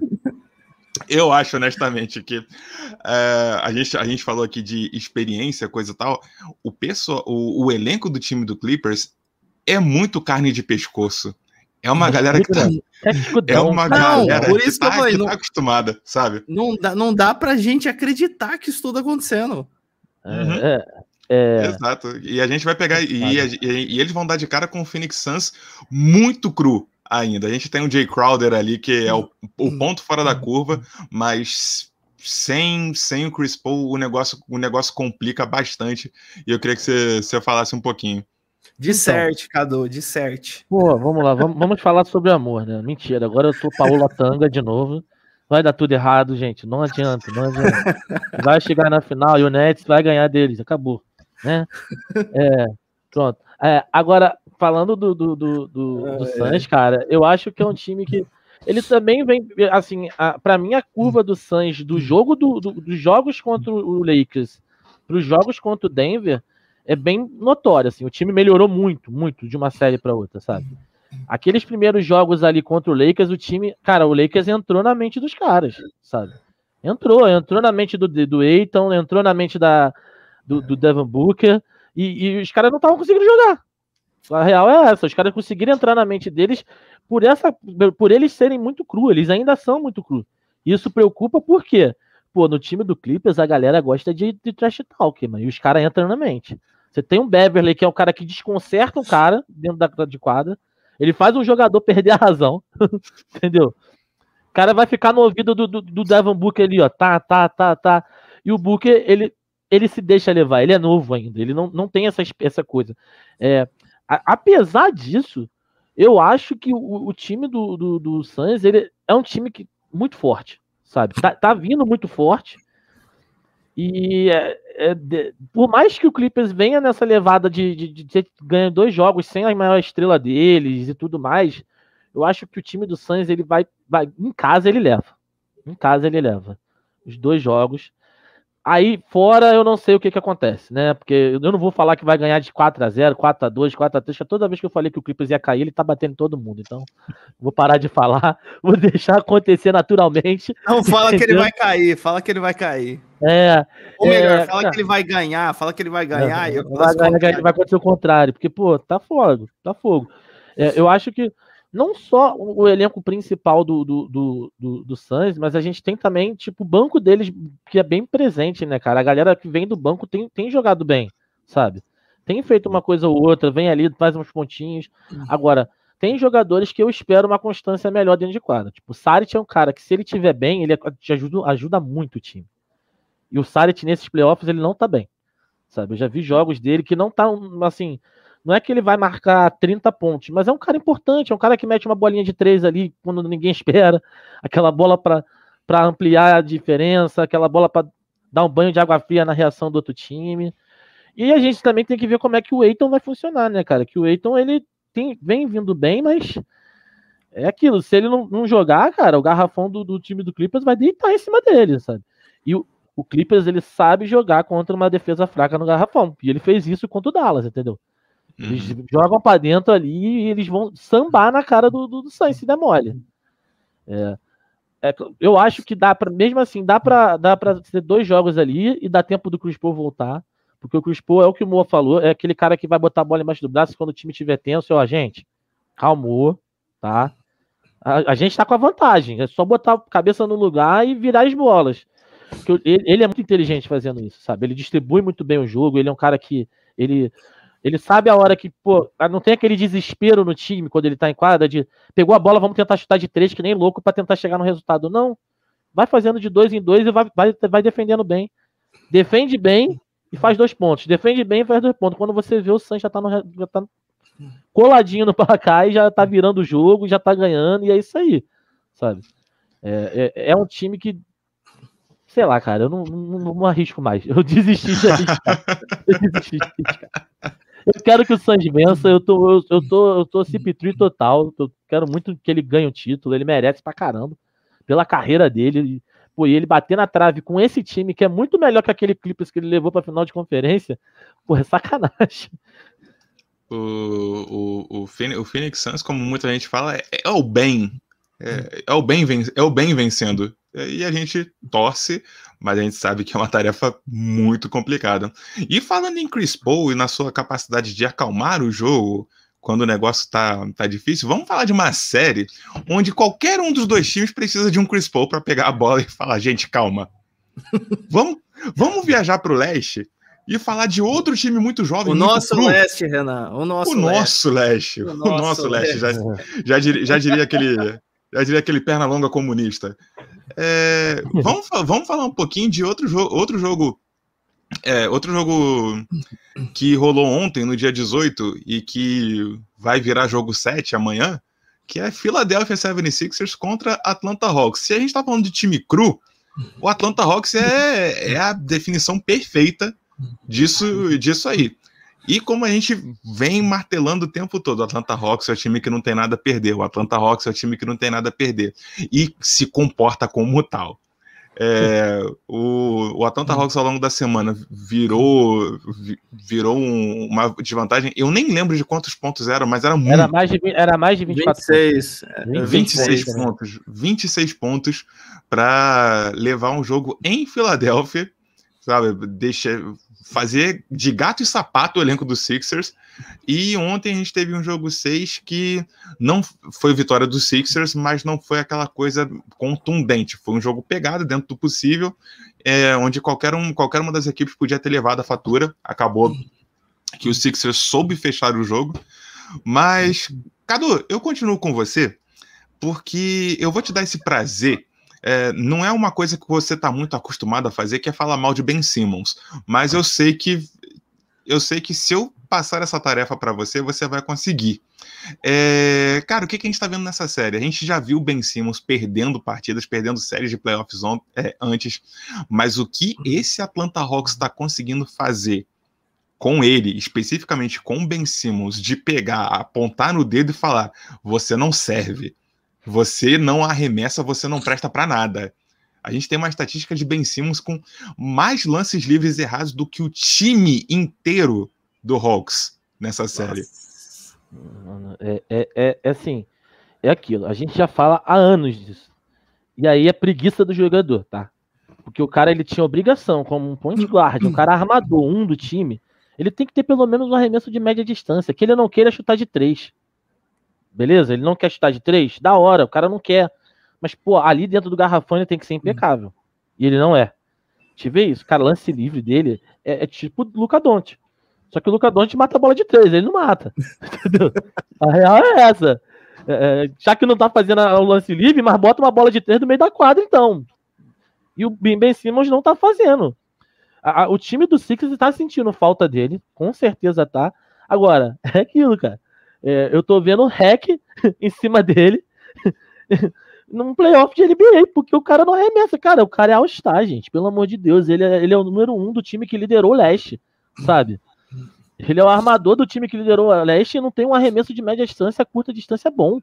Eu acho, honestamente, que uh, a, gente, a gente falou aqui de experiência, coisa e tal. O, pessoal, o, o elenco do time do Clippers é muito carne de pescoço. É uma galera que tá. É uma galera por isso que, tá, que eu falei, que não, tá acostumada, sabe? Não dá, não dá pra gente acreditar que isso tudo acontecendo. Uhum. É, é... Exato. E a gente vai pegar. É e, e, e, eles vão dar de cara com o Phoenix Suns muito cru ainda. A gente tem o Jay Crowder ali, que é o, o ponto fora da curva, mas sem, sem o Chris Paul o negócio, o negócio complica bastante. E eu queria que você, você falasse um pouquinho. De então, certo, Cadu, de certo. Pô, vamos lá, vamos, vamos falar sobre amor, né? Mentira, agora eu tô Paola Tanga de novo. Vai dar tudo errado, gente. Não adianta, não adianta. Vai chegar na final e o Nets vai ganhar deles. Acabou. Né? É, pronto. É, agora, falando do, do, do, do, do Suns, cara, eu acho que é um time que. Ele também vem, assim, para mim, a curva do Suns, do jogo do, do, dos jogos contra o Lakers para os jogos contra o Denver, é bem notório, assim, o time melhorou muito, muito de uma série para outra, sabe? Aqueles primeiros jogos ali contra o Lakers, o time, cara, o Lakers entrou na mente dos caras, sabe? Entrou, entrou na mente do, do Aiton, entrou na mente da, do, do Devin Booker, e, e os caras não estavam conseguindo jogar. A real é essa, os caras conseguiram entrar na mente deles por essa, por eles serem muito cru, eles ainda são muito cru. Isso preocupa por quê? Pô, no time do Clippers a galera gosta de, de trash talk, mano, e os caras entram na mente. Você tem um Beverly, que é o cara que desconcerta o cara dentro da de quadra. Ele faz um jogador perder a razão. Entendeu? O cara vai ficar no ouvido do, do, do Booker ali, ó. Tá, tá, tá, tá. E o Booker, ele, ele se deixa levar. Ele é novo ainda. Ele não, não tem essa, essa coisa. É, a, apesar disso, eu acho que o, o time do, do, do Suns, ele é um time que, muito forte, sabe? Tá, tá vindo muito forte. E é, é, de, por mais que o Clippers venha nessa levada de, de, de, de ganhar dois jogos sem a maior estrela deles e tudo mais, eu acho que o time do Suns ele vai, vai em casa ele leva, em casa ele leva os dois jogos. Aí, fora, eu não sei o que que acontece, né? Porque eu não vou falar que vai ganhar de 4 a 0 4 a 2 4 a 3 porque toda vez que eu falei que o Clippers ia cair, ele tá batendo todo mundo. Então, vou parar de falar, vou deixar acontecer naturalmente. Não fala que ele entendeu? vai cair, fala que ele vai cair. É, Ou melhor, É, fala cara. que ele vai ganhar, fala que ele vai ganhar. e eu vai, contrário. vai acontecer o contrário, porque, pô, tá fogo, tá fogo. É, eu acho que não só o elenco principal do, do, do, do, do Suns, mas a gente tem também, tipo, o banco deles que é bem presente, né, cara? A galera que vem do banco tem, tem jogado bem, sabe? Tem feito uma coisa ou outra, vem ali, faz uns pontinhos. Agora, tem jogadores que eu espero uma constância melhor dentro de quadra. Tipo, o Saric é um cara que, se ele tiver bem, ele te ajuda, ajuda muito o time. E o Saric, nesses playoffs, ele não tá bem. Sabe? Eu já vi jogos dele que não tá, assim, não é que ele vai marcar 30 pontos, mas é um cara importante, é um cara que mete uma bolinha de três ali quando ninguém espera, aquela bola para ampliar a diferença, aquela bola para dar um banho de água fria na reação do outro time. E a gente também tem que ver como é que o Eiton vai funcionar, né, cara? Que o Eiton, ele tem, vem vindo bem, mas é aquilo, se ele não, não jogar, cara, o garrafão do, do time do Clippers vai deitar em cima dele, sabe? E o, o Clippers, ele sabe jogar contra uma defesa fraca no garrafão. E ele fez isso contra o Dallas, entendeu? Eles Uhum. jogam pra dentro ali e eles vão sambar na cara do, do, do Sainz, se der mole. É, é, eu acho que dá para mesmo assim, dá pra, dá pra ter dois jogos ali e dá tempo do Chris Paul voltar. Porque o Chris Paul é o que o Moa falou, é aquele cara que vai botar a bola embaixo do braço quando o time estiver tenso. Ó, gente, calmou, tá? A, a gente tá com a vantagem. É só botar a cabeça no lugar e virar as bolas. Porque ele, ele é muito inteligente fazendo isso, sabe? Ele distribui muito bem o jogo, ele é um cara que ele ele sabe a hora que, pô, não tem aquele desespero no time quando ele tá em quadra de pegou a bola, vamos tentar chutar de três, que nem louco, pra tentar chegar no resultado. Não. Vai fazendo de dois em dois e vai, vai, vai defendendo bem. Defende bem e faz dois pontos. Defende bem e faz dois pontos. Quando você vê o Santos já tá, no, já tá coladinho no placar e já tá virando o jogo, já tá ganhando, e é isso aí, sabe? É, é, é um time que, sei lá, cara, eu não, não, não arrisco mais. Eu desisti de arriscar. Eu desisti de arriscar. Eu quero que o Santos vença, eu tô, eu, eu tô, eu tô CP3 total, eu quero muito que ele ganhe o título, ele merece pra caramba, pela carreira dele, pô, e ele bater na trave com esse time, que é muito melhor que aquele Clippers que ele levou pra final de conferência, pô, é sacanagem. O, o, o, Phoenix, o Phoenix Suns, como muita gente fala, é, é o bem. É, é o bem é o bem vencendo. E a gente torce, mas a gente sabe que é uma tarefa muito complicada. E falando em Chris Paul e na sua capacidade de acalmar o jogo quando o negócio tá, tá difícil, vamos falar de uma série onde qualquer um dos dois times precisa de um Chris Paul para pegar a bola e falar: gente, calma. vamos, vamos viajar para o leste e falar de outro time muito jovem. O muito nosso cru. leste, Renan. O nosso O leste. nosso leste. O O nosso nosso leste. Já, leste. já, diria, já diria aquele. Já diria aquele perna longa comunista. É, vamos, vamos falar um pouquinho de outro jogo. Outro jogo. é, outro jogo que rolou ontem, no dia 18, e que vai virar jogo 7 amanhã, que é Philadelphia 76ers contra Atlanta Hawks. Se a gente tá falando de time cru, o Atlanta Hawks é, é a definição perfeita disso, disso aí. E como a gente vem martelando o tempo todo, o Atlanta Hawks é o time que não tem nada a perder, o Atlanta Hawks é o time que não tem nada a perder. E se comporta como tal. É, o, o Atlanta Hawks ao longo da semana virou vi- virou um- uma desvantagem. Eu nem lembro de quantos pontos eram, mas era muito. Era mais de, era mais de 24 26. pontos. 26 pontos, né? pontos. 26 pontos para levar um jogo em Filadélfia, sabe? Deixa, fazer de gato e sapato o elenco do Sixers. E ontem a gente teve um jogo 6 que não foi vitória do Sixers, mas não foi aquela coisa contundente. Foi um jogo pegado dentro do possível, é, onde qualquer, um, qualquer uma das equipes podia ter levado a fatura. Acabou que o Sixers soube fechar o jogo. Mas, Cadu, eu continuo com você, porque eu vou te dar esse prazer. É, não é uma coisa que você está muito acostumado a fazer, que é falar mal de Ben Simmons. Mas eu sei que eu sei que se eu passar essa tarefa para você, você vai conseguir. É, cara, o que, que a gente está vendo nessa série? A gente já viu o Ben Simmons perdendo partidas, perdendo séries de playoffs é, antes, mas o que esse Atlanta Hawks está conseguindo fazer com ele, especificamente com o Ben Simmons, de pegar, apontar no dedo e falar: você não serve, você não arremessa, você não presta para nada. A gente tem uma estatística de Ben Simmons com mais lances livres errados do que o time inteiro do Hawks nessa série. É, é, é, é assim, é aquilo. A gente já fala há anos disso. E aí é preguiça do jogador, tá? Porque o cara ele tinha obrigação, como um point guard, um cara armador, um do time, ele tem que ter pelo menos um arremesso de média distância, que ele não queira chutar de três. Beleza? Ele não quer chutar de três? Da hora, o cara não quer. Mas, pô, ali dentro do garrafão ele tem que ser impecável. E ele não é. Te vê isso? Cara, lance livre dele é, é tipo Luca Donte. Só que o Luca Donte mata a bola de três, ele não mata. Entendeu? A real é essa. É, é, já que não tá fazendo o lance livre, mas bota uma bola de três no meio da quadra, então. E o Ben Simmons não tá fazendo. A, a, o time do Sixers está sentindo falta dele, com certeza tá. Agora, é aquilo, cara. É, eu tô vendo um hack em cima dele num playoff de NBA, porque o cara não arremessa. Cara, o cara é All-Star, gente. Pelo amor de Deus. Ele é, ele é o número um do time que liderou o leste, sabe? Ele é o armador do time que liderou o leste e não tem um arremesso de média distância, curta distância bom.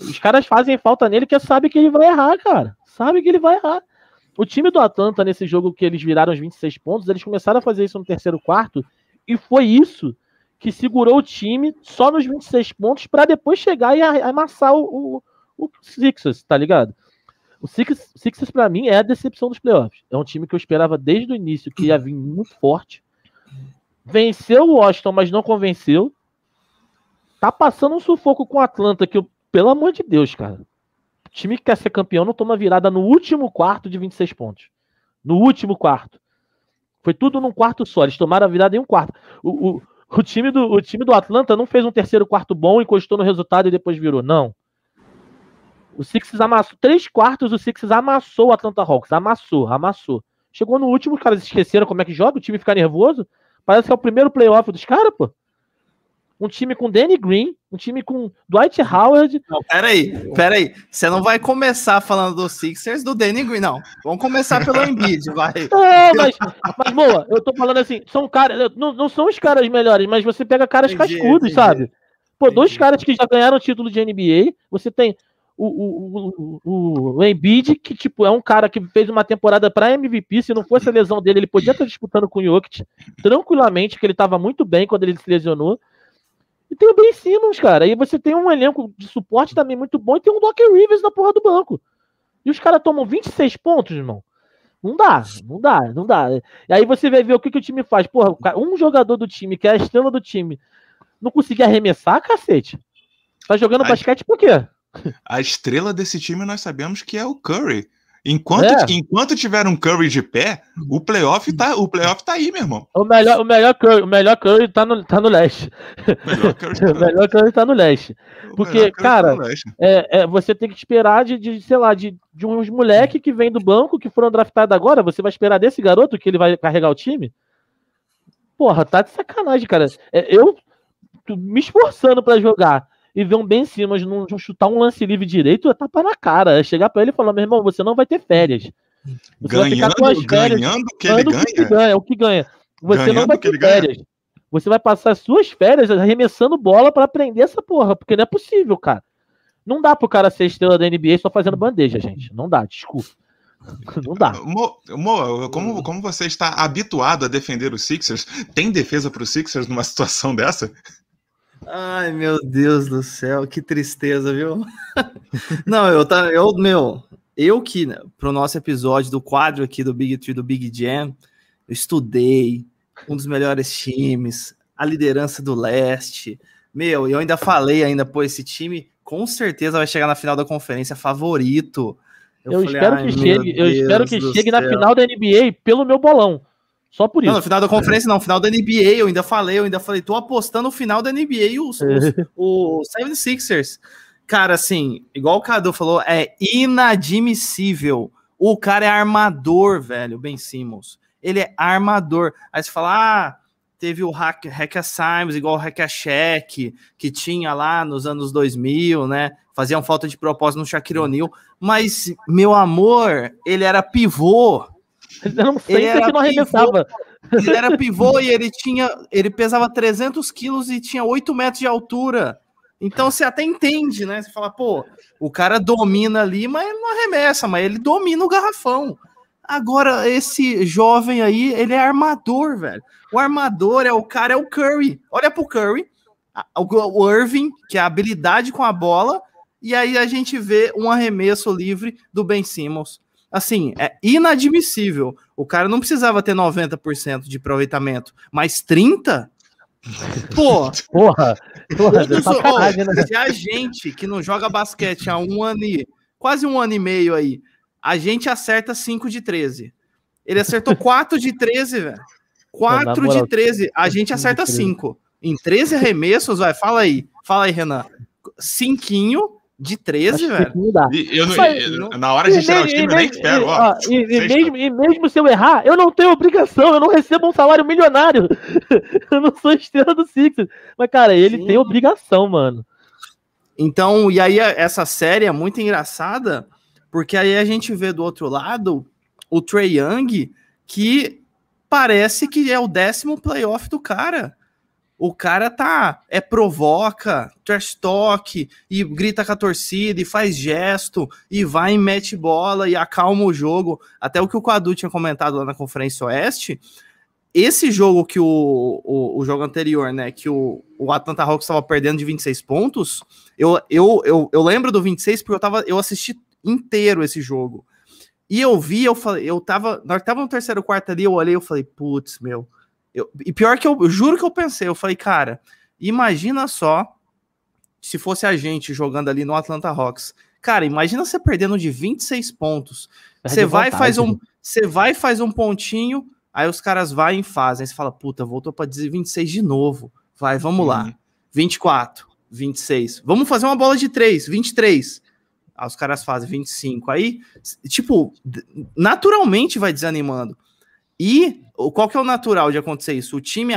Os caras fazem falta nele que sabe que ele vai errar, cara. Sabe que ele vai errar. O time do Atlanta, nesse jogo que eles viraram os 26 pontos, eles começaram a fazer isso no terceiro quarto, e foi isso que segurou o time só nos 26 pontos para depois chegar e amassar o, o, o Sixers, tá ligado? O Sixers, Sixers para mim, é a decepção dos playoffs. É um time que eu esperava desde o início que ia vir muito forte. Venceu o Washington, mas não convenceu. Tá passando um sufoco com o Atlanta, que eu, pelo amor de Deus, cara time que quer ser campeão não toma virada no último quarto de 26 pontos. No último quarto. Foi tudo num quarto só. Eles tomaram a virada em um quarto. O, o, o, time, do, o time do Atlanta não fez um terceiro quarto bom, encostou no resultado e depois virou. Não. O Sixers amassou. Três quartos, o Sixers amassou o Atlanta Hawks. Amassou, amassou. Chegou no último, os caras esqueceram como é que joga, o time fica nervoso. Parece que é o primeiro playoff dos caras, pô um time com Danny Green, um time com Dwight Howard. Não, peraí, peraí. Você não vai começar falando dos Sixers do Danny Green, não. Vamos começar pelo Embiid, vai. Não, mas, mas boa, eu tô falando assim, são caras, não, não são os caras melhores, mas você pega caras entendi, cascudos, entendi. sabe? Pô, entendi. dois caras que já ganharam título de NBA, você tem o, o, o, o Embiid, que tipo, é um cara que fez uma temporada para MVP, se não fosse a lesão dele, ele podia estar disputando com o Jokic tranquilamente, que ele estava muito bem quando ele se lesionou. E tem o Ben Simmons, cara. Aí você tem um elenco de suporte também muito bom e tem um Doc Rivers na porra do banco. E os caras tomam 26 pontos, irmão. Não dá, não dá, não dá. E aí você vai ver o que, que o time faz. Porra, um jogador do time, que é a estrela do time, não conseguir arremessar, cacete. Tá jogando a, basquete por quê? A estrela desse time nós sabemos que é o Curry. Enquanto, é. enquanto tiver um Curry de pé, o playoff tá, o playoff tá aí, meu irmão. O melhor, o melhor Curry, o melhor Curry tá no, tá no leste. O melhor Curry tá, melhor Curry tá no leste. Porque, tá cara, tá leste. É, é, você tem que esperar de, de sei lá, de, de uns moleque que vem do banco, que foram draftados agora, você vai esperar desse garoto que ele vai carregar o time? Porra, tá de sacanagem, cara. É, eu me esforçando para jogar e ver um Ben Simmons não chutar um lance livre direito, é tapa na cara. É chegar para ele e falar, meu irmão, você não vai ter férias. Você ganhando, férias, ganhando que ele ganha. Que ganha. É o que ganha. Você ganhando não vai ter férias. Ganha. Você vai passar suas férias arremessando bola para aprender essa porra, porque não é possível, cara. Não dá pro cara ser estrela da NBA só fazendo bandeja, gente. Não dá, desculpa. Não dá. Mo, Mo, como, como você está habituado a defender os Sixers, tem defesa para os Sixers numa situação dessa? Ai, meu Deus do céu, que tristeza, viu? Não, eu tá, eu, meu, eu que né, pro nosso episódio do quadro aqui do Big Tree do Big Jam, eu estudei um dos melhores times, a liderança do leste. Meu, eu ainda falei ainda, pô, esse time com certeza vai chegar na final da conferência favorito. Eu, eu falei, espero que chegue, eu espero que chegue na final da NBA pelo meu bolão. Só por isso. Não, no final da conferência, não. No final da NBA, eu ainda falei, eu ainda falei, tô apostando no final da NBA e os, os, o 76ers. Cara, assim, igual o Cadu falou, é inadmissível. O cara é armador, velho, Ben Simmons. Ele é armador. Aí você fala, ah, teve o Hack, Hack Sims, igual o Hack Check, que tinha lá nos anos 2000, né? Faziam falta de propósito no Shaquille O'Neal. Mas, meu amor, ele era pivô ele era um center que não arremessava. Ele era pivô e ele tinha. Ele pesava 300 quilos e tinha 8 metros de altura. Então você até entende, né? Você fala, pô, o cara domina ali, mas ele não arremessa, mas ele domina o garrafão. Agora, esse jovem aí, ele é armador, velho. O armador é o cara, é o Curry. Olha pro Curry, o Irving, que é a habilidade com a bola, e aí a gente vê um arremesso livre do Ben Simmons. Assim, é inadmissível. O cara não precisava ter 90% de aproveitamento, mas 30%? Pô, porra, porra é sacanagem, né? Se a gente que não joga basquete há um ano e quase um ano e meio aí, a gente acerta 5 de 13. Ele acertou 4 de 13, velho. 4 de 13. A gente acerta 5. Em 13 arremessos, vai, fala aí. Fala aí, Renan. Cinquinho de 13, velho. Eu não, eu, na hora de tirar o time, eu nem espero. Ó, e, e, mesmo, e mesmo se eu errar, eu não tenho obrigação, eu não recebo um salário milionário. eu não sou estrela do Sixers. Mas, cara, ele Sim. tem obrigação, mano. Então, e aí essa série é muito engraçada, porque aí a gente vê do outro lado o Trey Young, que parece que é o décimo playoff do cara. O cara tá, é provoca, trash talk, e grita com a torcida, e faz gesto, e vai e mete bola, e acalma o jogo. Até o que o Cadu tinha comentado lá na Conferência Oeste, esse jogo que o, o, o jogo anterior, né, que o, o Atlanta Hawks estava perdendo de 26 pontos, eu, eu, eu, eu lembro do 26 porque eu, tava, eu assisti inteiro esse jogo. E eu vi, eu falei, eu tava, nós tava no terceiro quarto ali, eu olhei, eu falei, putz, meu. Eu, e pior que eu, eu juro que eu pensei, eu falei, cara, imagina só se fosse a gente jogando ali no Atlanta Hawks. Cara, imagina você perdendo de 26 pontos. Você vai faz um, você vai faz um pontinho, aí os caras vai e fazem. Você fala, puta, voltou para 26 de novo. Vai, vamos uhum. lá. 24, 26. Vamos fazer uma bola de 3, 23. Aí os caras fazem 25. Aí, tipo, naturalmente vai desanimando. E qual que é o natural de acontecer isso? O time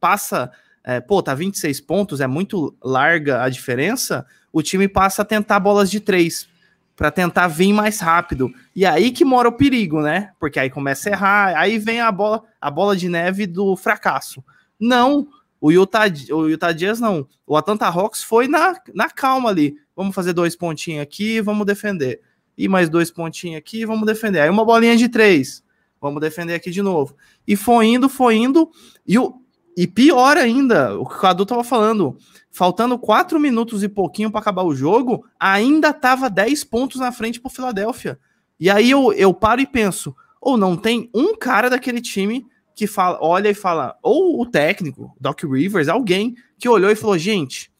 passa, é, pô, tá 26 pontos, é muito larga a diferença. O time passa a tentar bolas de três para tentar vir mais rápido. E aí que mora o perigo, né? Porque aí começa a errar, aí vem a bola, a bola de neve do fracasso. Não, o Utah, o Utah não. O Atlanta Hawks foi na, na calma ali. Vamos fazer dois pontinhos aqui, vamos defender. E mais dois pontinhos aqui, vamos defender. Aí uma bolinha de três. Vamos defender aqui de novo. E foi indo, foi indo. E, o, e pior ainda, o que o Cadu tava falando, faltando quatro minutos e pouquinho para acabar o jogo, ainda tava 10 pontos na frente pro Filadélfia. E aí eu, eu paro e penso, ou não tem um cara daquele time que fala, olha e fala, ou o técnico, Doc Rivers, alguém que olhou e falou, gente,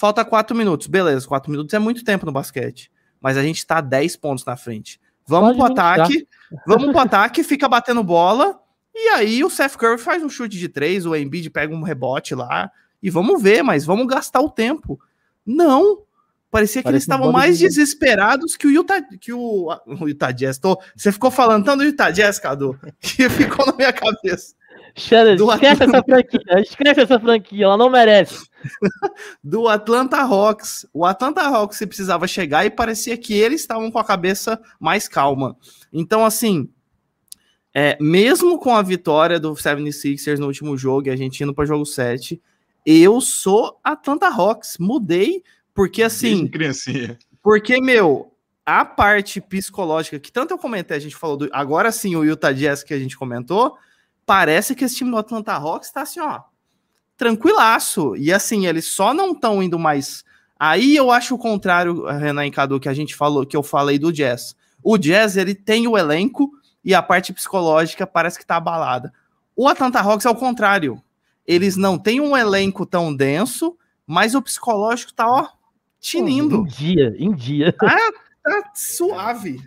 Falta quatro minutos. Beleza, quatro minutos é muito tempo no basquete. Mas a gente tá 10 pontos na frente. Vamos Pode pro ataque. Vamos pro ataque, fica batendo bola. E aí o Seth Curry faz um chute de três, o Embiid pega um rebote lá. E vamos ver, mas vamos gastar o tempo. Não. Parecia que Parece eles estavam mais de... desesperados que o Utah, que o, o Utah Jazz. Tô, você ficou falando tanto do Utah Jazz, Cadu, que ficou na minha cabeça. Shadow, esquece essa franquia, esquece essa franquia, ela não merece. do Atlanta Hawks. O Atlanta Hawks se precisava chegar e parecia que eles estavam com a cabeça mais calma. Então, assim, é, mesmo com a vitória do 76ers no último jogo e a gente indo para jogo 7, eu sou Atlanta Hawks. Mudei, porque assim. Criancinha. Porque, meu, a parte psicológica, que tanto eu comentei, a gente falou do. Agora sim, o Utah Jazz que a gente comentou parece que esse time do Atlanta Hawks está assim, ó, tranquilaço. E assim, eles só não estão indo mais. Aí eu acho o contrário, Renan e Cadu, que a gente falou, que eu falei do Jazz. O Jazz, ele tem o elenco e a parte psicológica parece que tá abalada. O Atlanta Hawks é o contrário. Eles não têm um elenco tão denso, mas o psicológico tá, ó, tinindo. Em dia, em dia. Tá, tá suave.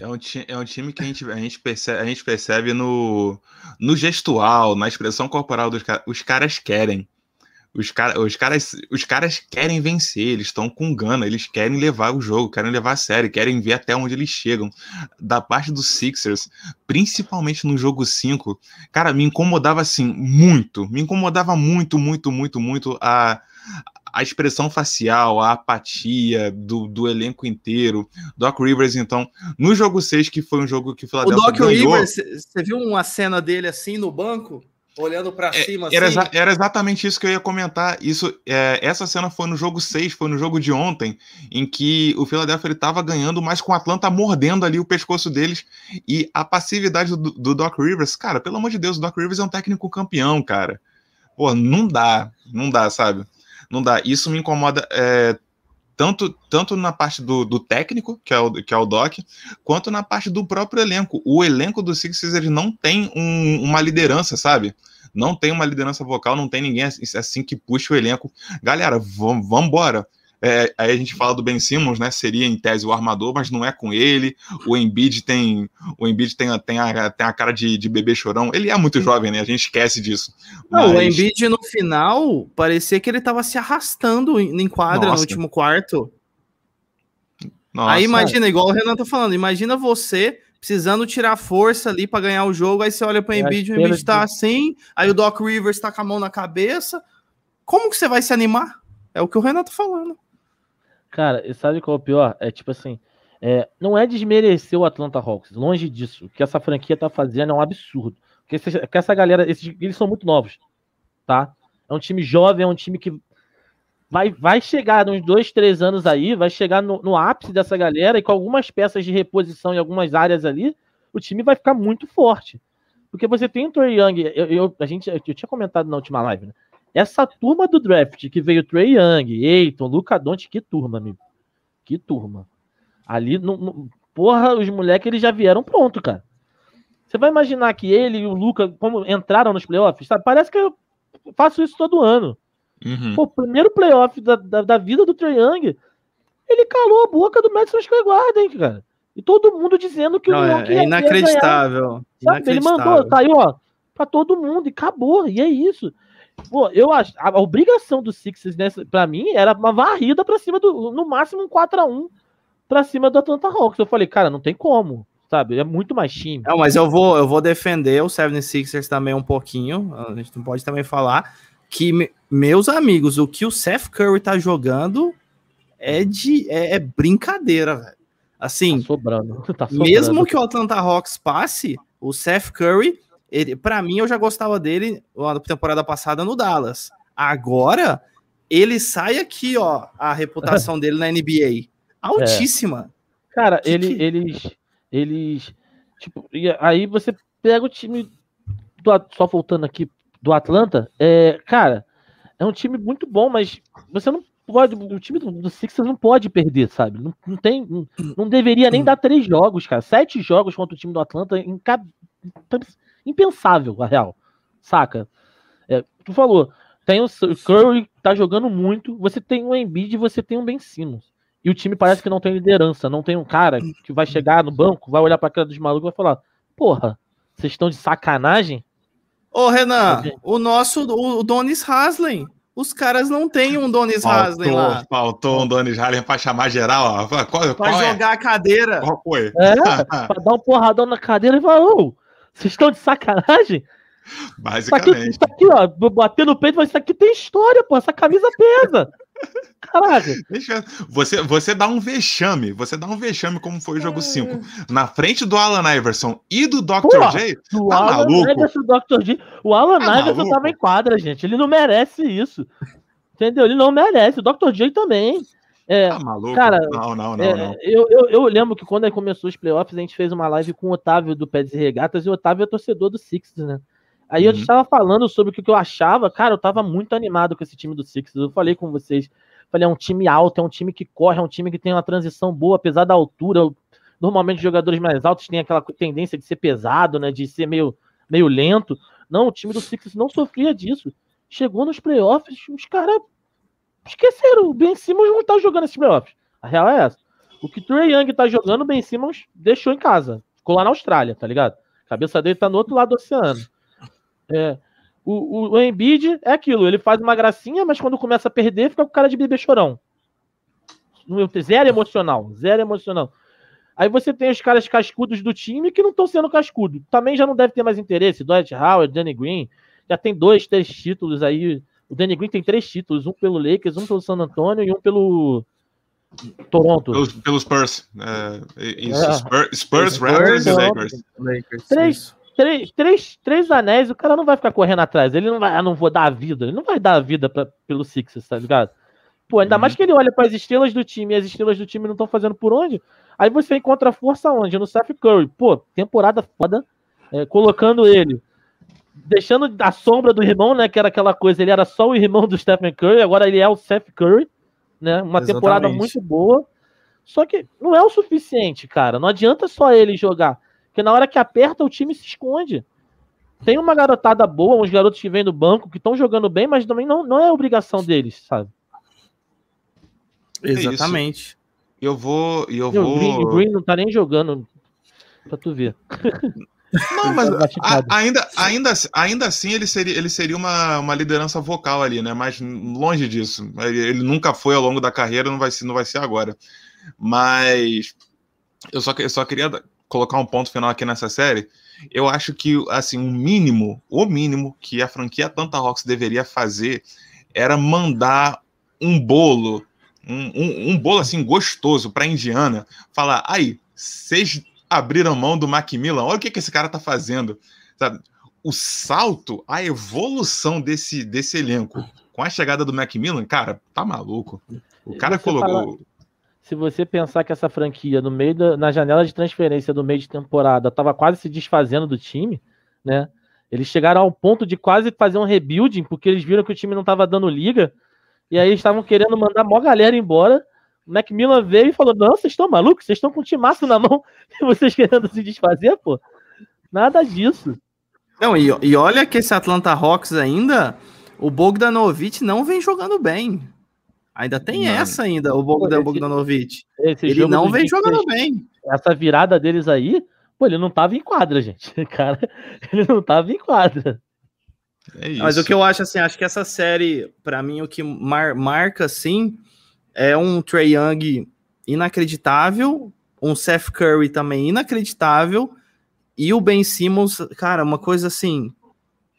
É um, é um time que a gente, a gente, percebe, a gente percebe no, no gestual, na expressão corporal dos caras. Os caras querem. Os, cara, os, caras, os caras querem vencer, eles estão com gana, eles querem levar o jogo, querem levar a série, querem ver até onde eles chegam. Da parte dos Sixers, principalmente no jogo 5, cara, me incomodava assim muito, me incomodava muito, muito, muito, muito a, a expressão facial, a apatia do, do elenco inteiro. Doc Rivers, então, no jogo 6, que foi um jogo que o Philadelphia O Doc ganhou, Rivers, você viu uma cena dele assim no banco? olhando para cima Era, assim. era exatamente isso que eu ia comentar. Isso, é, essa cena foi no jogo 6, foi no jogo de ontem, em que o Philadelphia ele tava ganhando, mas com o Atlanta mordendo ali o pescoço deles. E a passividade do, do Doc Rivers, cara, pelo amor de Deus, o Doc Rivers é um técnico campeão, cara. Pô, não dá, não dá, sabe? Não dá. Isso me incomoda é, tanto, tanto na parte do, do técnico, que é, o, que é o Doc, quanto na parte do próprio elenco. O elenco do Sixers ele não tem um- uma liderança, sabe? Não tem uma liderança vocal, não tem ninguém assim, assim que puxe o elenco. Galera, vamos embora. É, aí a gente fala do Ben Simmons, né? Seria em tese o armador, mas não é com ele. O Embiid tem o Embiid tem, a- tem, a, tem a cara de, de bebê chorão. Ele é muito jovem, né? A gente esquece disso. Não, o Mas- Embiid no final parecia que ele tava se arrastando em quadra no Nossa. último quarto. Nossa, aí imagina, igual o Renan tá falando, imagina você precisando tirar força ali pra ganhar o jogo, aí você olha pro É a Embiid, o Embiid tá assim, aí o Doc Rivers tá com a mão na cabeça. Como que você vai se animar? É o que o Renan tá falando. Cara, e sabe qual é o pior? É tipo assim, é, não é desmerecer o Atlanta Hawks, longe disso. O que essa franquia tá fazendo é um absurdo. Porque essa, que essa galera, esses, eles são muito novos, tá? É um time jovem, é um time que vai, vai chegar uns dois, três anos aí, vai chegar no, no ápice dessa galera e com algumas peças de reposição em algumas áreas ali, o time vai ficar muito forte. Porque você tem o Trey Young, eu, eu- a gente, eu tinha comentado na última live, né? Essa turma do draft que veio Trey Young, Eiton, Luca Doncic, que turma, amigo. Que turma. Ali, no, porra, os moleques eles já vieram pronto, cara. Você vai imaginar que ele e o Luca, como entraram nos playoffs, sabe? Parece que eu faço isso todo ano. uhum. Pô, primeiro playoff da, da, da vida do Trae Young, ele calou a boca do Madison Square Garden, cara. E todo mundo dizendo que Não, o é, Milwaukee é ganhar, inacreditável. sabe? Ele mandou, inacreditável. saiu, ó, pra todo mundo e acabou. E é isso. Pô, eu acho, a, obrigação do Sixers, nessa, pra mim, era uma varrida pra cima do, no máximo um 4x1 pra cima do Atlanta Hawks. Eu falei, cara, não tem como, sabe? É muito mais time. Não, mas eu vou, eu vou defender o 76ers também um pouquinho. A gente não pode também falar que, me- meus amigos, o que o Seth Curry tá jogando é de é, é brincadeira, velho. Assim, Tá sobrando. Tá sobrando. mesmo que o Atlanta Hawks passe, o Seth Curry, para mim, eu já gostava dele na temporada passada no Dallas. Agora, ele sai aqui, ó, a reputação dele na NBA. Altíssima. Cara, Que ele, que- eles. Eles. Tipo, e aí você pega o time. Do, só voltando aqui do Atlanta. É, cara, é um time muito bom, mas você não pode. O time do, do Sixers não pode perder, sabe? Não, não tem. Não, não deveria nem dar três jogos, cara. Sete jogos contra o time do Atlanta. inca- impensável, a real. Saca? É, tu falou. Tem o o Curry tá jogando muito. Você tem um Embiid e você tem um Ben Simmons. E o time parece que não tem liderança, não tem um cara que vai chegar no banco, vai olhar pra cara dos malucos e vai falar: Porra, vocês estão de sacanagem? Ô, Renan, o nosso, o Donis Haslem. Os caras não têm um Donis Haslem lá. faltou um Donis Harlem pra chamar geral, ó. Qual, qual, Pra é? jogar a cadeira. Qual foi? É, pra dar um porradão na cadeira e falar: Ô, vocês estão de sacanagem? Isso aqui, Basicamente. isso aqui, ó, bater no peito, mas isso aqui tem história, pô, essa camisa pesa. Caraca. Deixa- Você, você dá um vexame, você dá um vexame como foi o jogo 5. Na frente do Alan Iverson e do Dr. Porra, J, O Tá Alan maluco? Iverson, o Dr. G. O Alan Tá Iverson maluco? tava em quadra, gente. Ele não merece isso. Entendeu? Ele não merece. O Dr. J também. É, tá maluco? Cara, não, não, não, É, não. Eu, eu, eu lembro que quando começou os playoffs, a gente fez uma live com o Otávio do Pés e Regatas, e o Otávio é torcedor do Sixers, né? Aí eu Uhum. estava falando sobre o que eu achava, cara, eu tava muito animado com esse time do Sixers. Eu falei com vocês, falei, é um time alto, é um time que corre, é um time que tem uma transição boa, apesar da altura. Normalmente os jogadores mais altos têm aquela tendência de ser pesado, né? De ser meio, meio lento. Não, o time do Sixers não sofria disso. Chegou nos playoffs, os caras esqueceram. O Ben Simmons não tá jogando esses playoffs. A real é essa. O que Trey Young tá jogando, o Ben Simmons deixou em casa. Ficou lá na Austrália, tá ligado? A cabeça dele tá no outro lado do oceano. É, o, o, o Embiid é aquilo, ele faz uma gracinha, mas quando começa a perder, fica com cara de bebê chorão. Zero emocional, zero emocional. Aí você tem os caras cascudos do time que não estão sendo cascudo. Também já não deve ter mais interesse. Dwight Howard, Danny Green, já tem dois, três títulos aí. O Danny Green tem três títulos, um pelo Lakers, um pelo San Antonio e um pelo Toronto. Pelos, pelos Spurs. É, isso, É. Spurs, Spurs, Spurs, Raptors e. Lakers. Lakers. Três. três, três, três anéis, o cara não vai ficar correndo atrás. Ele não vai, ah, não vou dar a vida. Ele não vai dar a vida pra, pelo Sixers, tá ligado? Pô, ainda Uhum. mais que ele olha para as estrelas do time e as estrelas do time não estão fazendo por onde. Aí você encontra força onde? No Seth Curry. Pô, temporada foda. é, colocando ele. Deixando a sombra do irmão, né? Que era aquela coisa, ele era só o irmão do Stephen Curry, agora ele é o Seth Curry, né? Uma temporada Exatamente. muito boa. Só que não é o suficiente, cara. Não adianta só ele jogar. Porque na hora que aperta, o time se esconde. Tem uma garotada boa, uns garotos que vêm do banco, que estão jogando bem, mas também não, não é obrigação deles, sabe? isso. Exatamente. Eu vou. Eu E o Green, o vou. Green não tá nem jogando. Pra tu ver. Não, mas Tá a- ainda, ainda, ainda assim ele seria, ele seria uma, uma liderança vocal ali, né? Mas longe disso. Ele, ele nunca foi ao longo da carreira, não vai ser, não vai ser agora. Mas eu só, eu só queria colocar um ponto final aqui nessa série. Eu acho que assim, o mínimo, o mínimo que a franquia Atlanta Hawks deveria fazer era mandar um bolo, um, um, um bolo assim gostoso para Indiana, falar: aí, vocês abriram mão do Macmillan, olha o que, que esse cara tá fazendo. Sabe? O salto, a evolução desse, desse elenco com a chegada do Macmillan, cara, tá maluco. O cara Você colocou. Se você pensar que essa franquia, no meio da, na janela de transferência do meio de temporada, tava quase se desfazendo do time, né? Eles chegaram ao ponto de quase fazer um rebuilding, porque eles viram que o time não tava dando liga, e aí eles estavam querendo mandar mó galera embora. O Macmillan veio e falou: Não, vocês estão malucos? Vocês estão com o timaço na mão e vocês querendo se desfazer, pô? Nada disso. Não, e, e olha que esse Atlanta Hawks ainda, o Bogdanovic não vem jogando bem. Ainda tem Não. essa ainda, o Bogdan Esse- Bogdanovic. Esse Ele não vem 26 jogando bem. Essa virada deles aí, pô, ele não tava em quadra, gente. Cara, ele não tava em quadra. É isso. Mas o que eu acho assim, acho que essa série, pra mim, o que mar- marca assim é um Trey Young inacreditável, um Seth Curry também inacreditável, e o Ben Simmons, cara, uma coisa assim,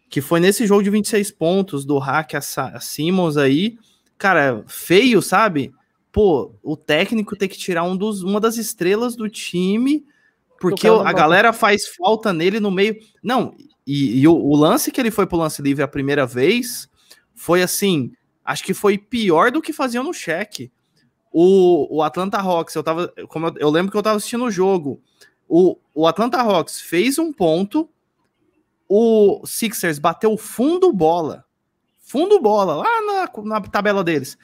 que foi nesse jogo de 26 pontos do hack a, a Simmons aí, cara, feio, sabe? Pô, o técnico tem que tirar um dos, uma das estrelas do time, porque a galera faz falta nele no meio. Não, e, e o, o lance que ele foi pro lance livre a primeira vez foi assim, acho que foi pior do que faziam no cheque. O, o Atlanta Hawks, eu tava, como eu, eu lembro que eu tava assistindo o jogo. O, o Atlanta Hawks fez um ponto, o Sixers bateu fundo bola. Fundo bola, lá na, na tabela deles.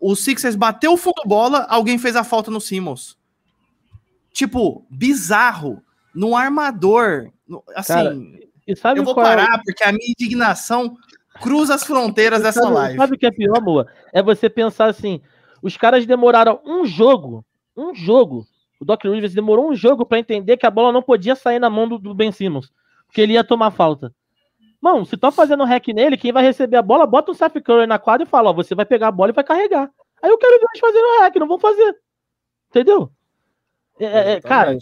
O Sixers bateu fundo bola, alguém fez a falta no Simmons. Tipo, bizarro. No armador. no- assim, Cara, eu vou é parar, porque a minha indignação cruza as fronteiras dessa sabe, live. Sabe o que é pior, Moa? É você pensar assim: os caras demoraram um jogo, um jogo. O Doc Rivers demorou um jogo pra entender que a bola não podia sair na mão do, do Ben Simmons, porque ele ia tomar falta. Mano, se tá fazendo hack nele, quem vai receber a bola, bota o Seth Curry na quadra e fala: ó, você vai pegar a bola e vai carregar. Aí eu quero ver eles fazendo hack, não vão fazer. Entendeu? É, é, é, cara,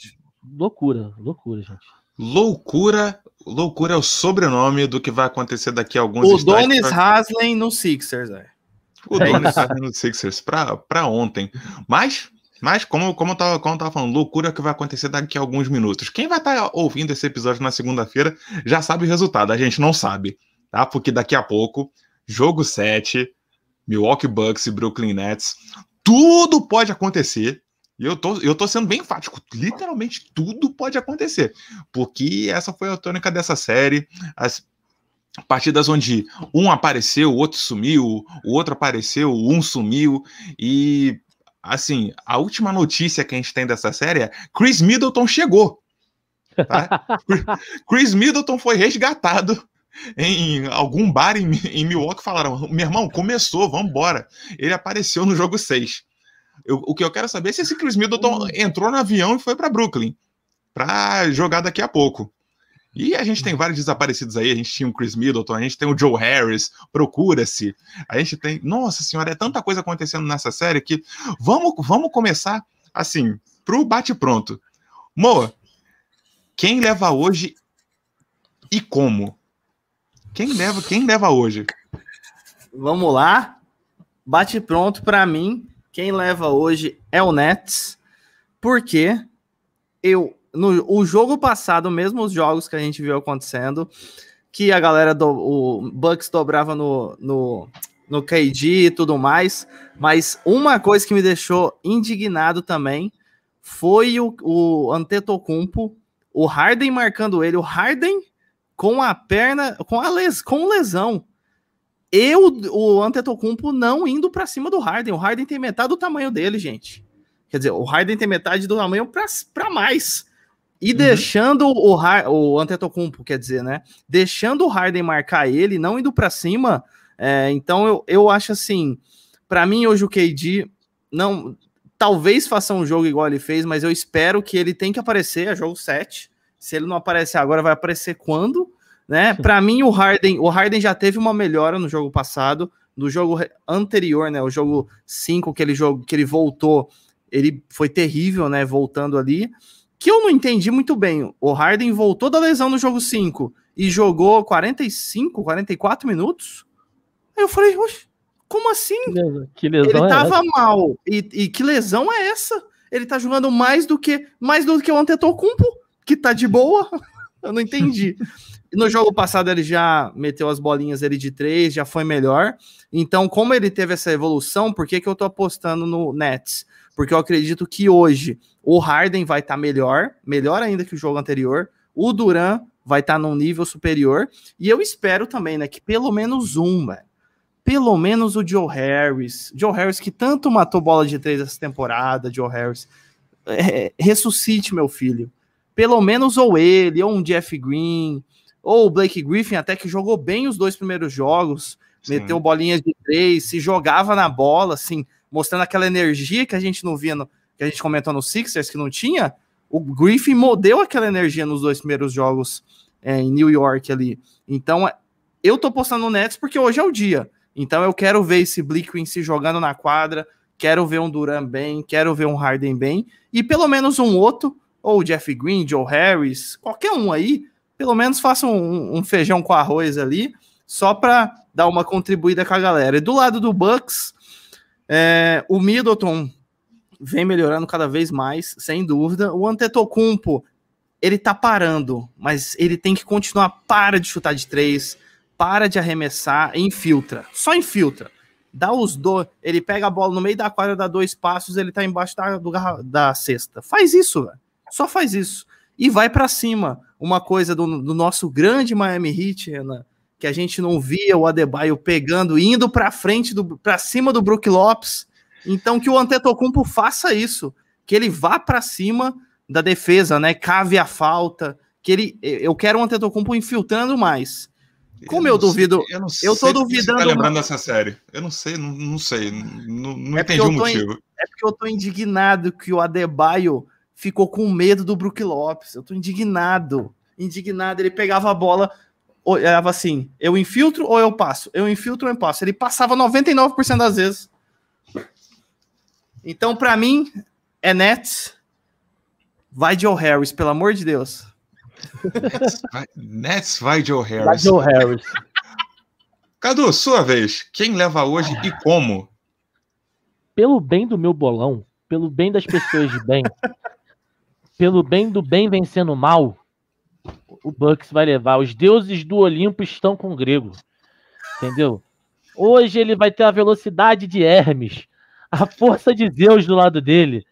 loucura, loucura, gente. Loucura. Loucura é o sobrenome do que vai acontecer daqui a alguns o. Donis Haslem no Sixers, velho. O É Donis tá no Sixers pra, pra ontem. Mas, mas como, como, eu tava, como eu tava falando, loucura que vai acontecer daqui a alguns minutos. Quem vai estar ouvindo esse episódio na segunda-feira já sabe o resultado. A gente não sabe, tá? Porque daqui a pouco, jogo 7, Milwaukee Bucks e Brooklyn Nets, tudo pode acontecer. E eu tô, eu tô sendo bem enfático. Literalmente tudo pode acontecer. Porque essa foi a tônica dessa série. As partidas onde um apareceu, o outro sumiu, o outro apareceu, um sumiu. E, assim, a última notícia que a gente tem dessa série é Chris Middleton chegou. tá? Chris Middleton foi resgatado em algum bar em, em Milwaukee. Falaram, meu irmão, começou, vamos embora. Ele apareceu no jogo 6. Eu- o que eu quero saber é se esse Chris Middleton entrou no avião e foi para Brooklyn para jogar daqui a pouco. E a gente tem vários desaparecidos aí. A gente tinha o Chris Middleton, a gente tem o Joe Harris, procura-se. A gente tem. Nossa senhora, é tanta coisa acontecendo nessa série que. Vamos, vamos começar assim, pro bate-pronto. Moa, quem leva hoje e como? Quem leva, quem leva hoje? Vamos lá. Bate pronto pra mim. Quem leva hoje é o Nets. Porque eu no o jogo passado, mesmo os jogos que a gente viu acontecendo, que a galera do o Bucks dobrava no, no, no KD e tudo mais, mas uma coisa que me deixou indignado também foi o, o Antetokounmpo, o Harden marcando ele, o Harden com a perna, com a les, com lesão. Eu, o Antetokounmpo não indo para cima do Harden. O Harden tem metade do tamanho dele, gente. Quer dizer, o Harden tem metade do tamanho para mais. E uhum. deixando o, o Antetokounmpo, quer dizer, né? Deixando o Harden marcar ele, não indo para cima. É, então eu, eu acho assim, para mim hoje o KD não, talvez faça um jogo igual ele fez, mas eu espero que ele tenha que aparecer a jogo 7. Se ele não aparecer agora, vai aparecer quando? Né? Para mim, o Harden, o Harden já teve uma melhora no jogo passado, no jogo anterior, né? O jogo 5, aquele jogo que ele voltou, ele foi terrível, né? Voltando ali. Que eu não entendi muito bem. O Harden voltou da lesão no jogo 5 e jogou 45, 44 minutos. Aí eu falei, como assim? Que lesão ele é tava essa? mal. E, e, que lesão é essa? Ele tá jogando mais do que mais do que o Antetokounmpo, que tá de boa. eu não entendi. No jogo passado ele já meteu as bolinhas ele de três, já foi melhor. Então, como ele teve essa evolução, por que, que eu tô apostando no Nets? Porque eu acredito que hoje o Harden vai estar tá melhor, melhor ainda que o jogo anterior. O Duran vai estar tá num nível superior. E eu espero também, né, que pelo menos um, velho, pelo menos o Joe Harris, Joe Harris que tanto matou bola de três essa temporada, Joe Harris, é, ressuscite meu filho. Pelo menos ou ele, ou um Jeff Green, ou o Blake Griffin, até que jogou bem os dois primeiros jogos, Sim. meteu bolinhas de três, se jogava na bola, assim, mostrando aquela energia que a gente não via, no, que a gente comentou no Sixers, que não tinha. O Griffin modeu aquela energia nos dois primeiros jogos é, em New York ali. Então, eu tô postando no Nets porque hoje é o dia. Então eu quero ver esse Blickwin se jogando na quadra, quero ver um Duran bem, quero ver um Harden bem, e pelo menos um outro, ou Jeff Green, Joe Harris, qualquer um aí, pelo menos faça um, um feijão com arroz ali, só para dar uma contribuída com a galera. E do lado do Bucks, é, o Middleton vem melhorando cada vez mais, sem dúvida. O Antetokounmpo, ele tá parando, mas ele tem que continuar, para de chutar de três, para de arremessar infiltra. Só infiltra. Dá os dois. Ele pega a bola no meio da quadra, dá dois passos, ele tá embaixo da, do, da cesta. Faz isso. Só faz isso. E vai para cima. Uma coisa do, do, nosso grande Miami Heat, Renan, que a gente não via o Adebayo pegando, indo para frente, para cima do Brook Lopes. Então que o Antetokounmpo faça isso, que ele vá para cima da defesa, né? Cave a falta, que ele eu quero o Antetokounmpo infiltrando mais. Como eu, eu duvido. Sei, eu não eu tô duvidando. Você tá lembrando dessa série? Eu não sei, não, não sei. Não, não é entendi o motivo. In, é porque eu tô indignado que o Adebayo ficou com medo do Brook Lopes. Eu tô indignado. Indignado. Ele pegava a bola, olhava assim: eu infiltro ou eu passo? Eu infiltro ou eu passo? Ele passava 99% das vezes. Então, para mim, é Nets. Vai Joe Harris, pelo amor de Deus. Nets vai, Joe Harris. Vai Joe Harris. Cadu, sua vez. Quem leva hoje e como? Pelo bem do meu bolão, pelo bem das pessoas de bem, pelo bem do bem vencendo o mal, o Bucks vai levar. Os deuses do Olimpo estão com o grego. Entendeu? Hoje ele vai ter a velocidade de Hermes, a força de Zeus do lado dele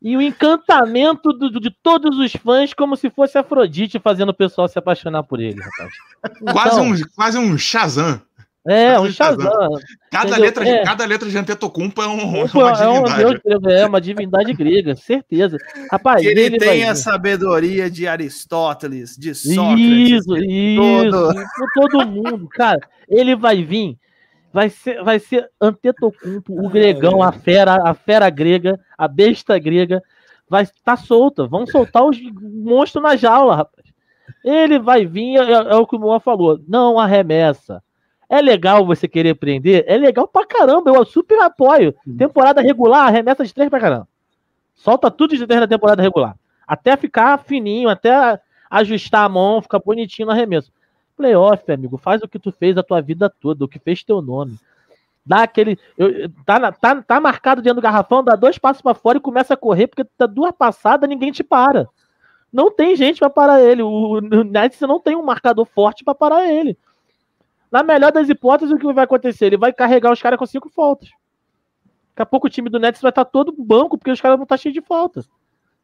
e o encantamento do, de todos os fãs, como se fosse Afrodite fazendo o pessoal se apaixonar por ele, rapaz. Então, quase, um, quase um Shazam. É, um Shazam. Cada letra, é. cada letra de Antetokounmpo é, um, é uma é divindade. Um é uma divindade grega, certeza. Rapaz, ele, ele tem a sabedoria de Aristóteles, de Sócrates. Isso, de isso. Todo... todo mundo, cara. Ele vai vir vai ser, vai ser Antetokounmpo, o gregão, a fera, a fera grega, a besta grega, vai estar tá solta. Vão soltar os monstros na jaula, rapaz. Ele vai vir, é, é o que o Moa falou, não arremessa. É legal você querer prender? É legal pra caramba, eu super apoio. Temporada regular, arremessa de três pra caramba. Solta tudo de três na temporada regular. Até ficar fininho, até ajustar a mão, ficar bonitinho no arremesso. Playoff, amigo, faz o que tu fez a tua vida toda, o que fez teu nome. Dá aquele. Eu, tá, tá, tá marcado dentro do garrafão, dá dois passos para fora e começa a correr, porque tá duas passadas, ninguém te para. Não tem gente para parar ele. O, o Nets não tem um marcador forte para parar ele. Na melhor das hipóteses, o que vai acontecer? Ele vai carregar os caras com cinco faltas. Daqui a pouco o time do Nets vai estar tá todo banco, porque os caras vão estar tá cheios de faltas.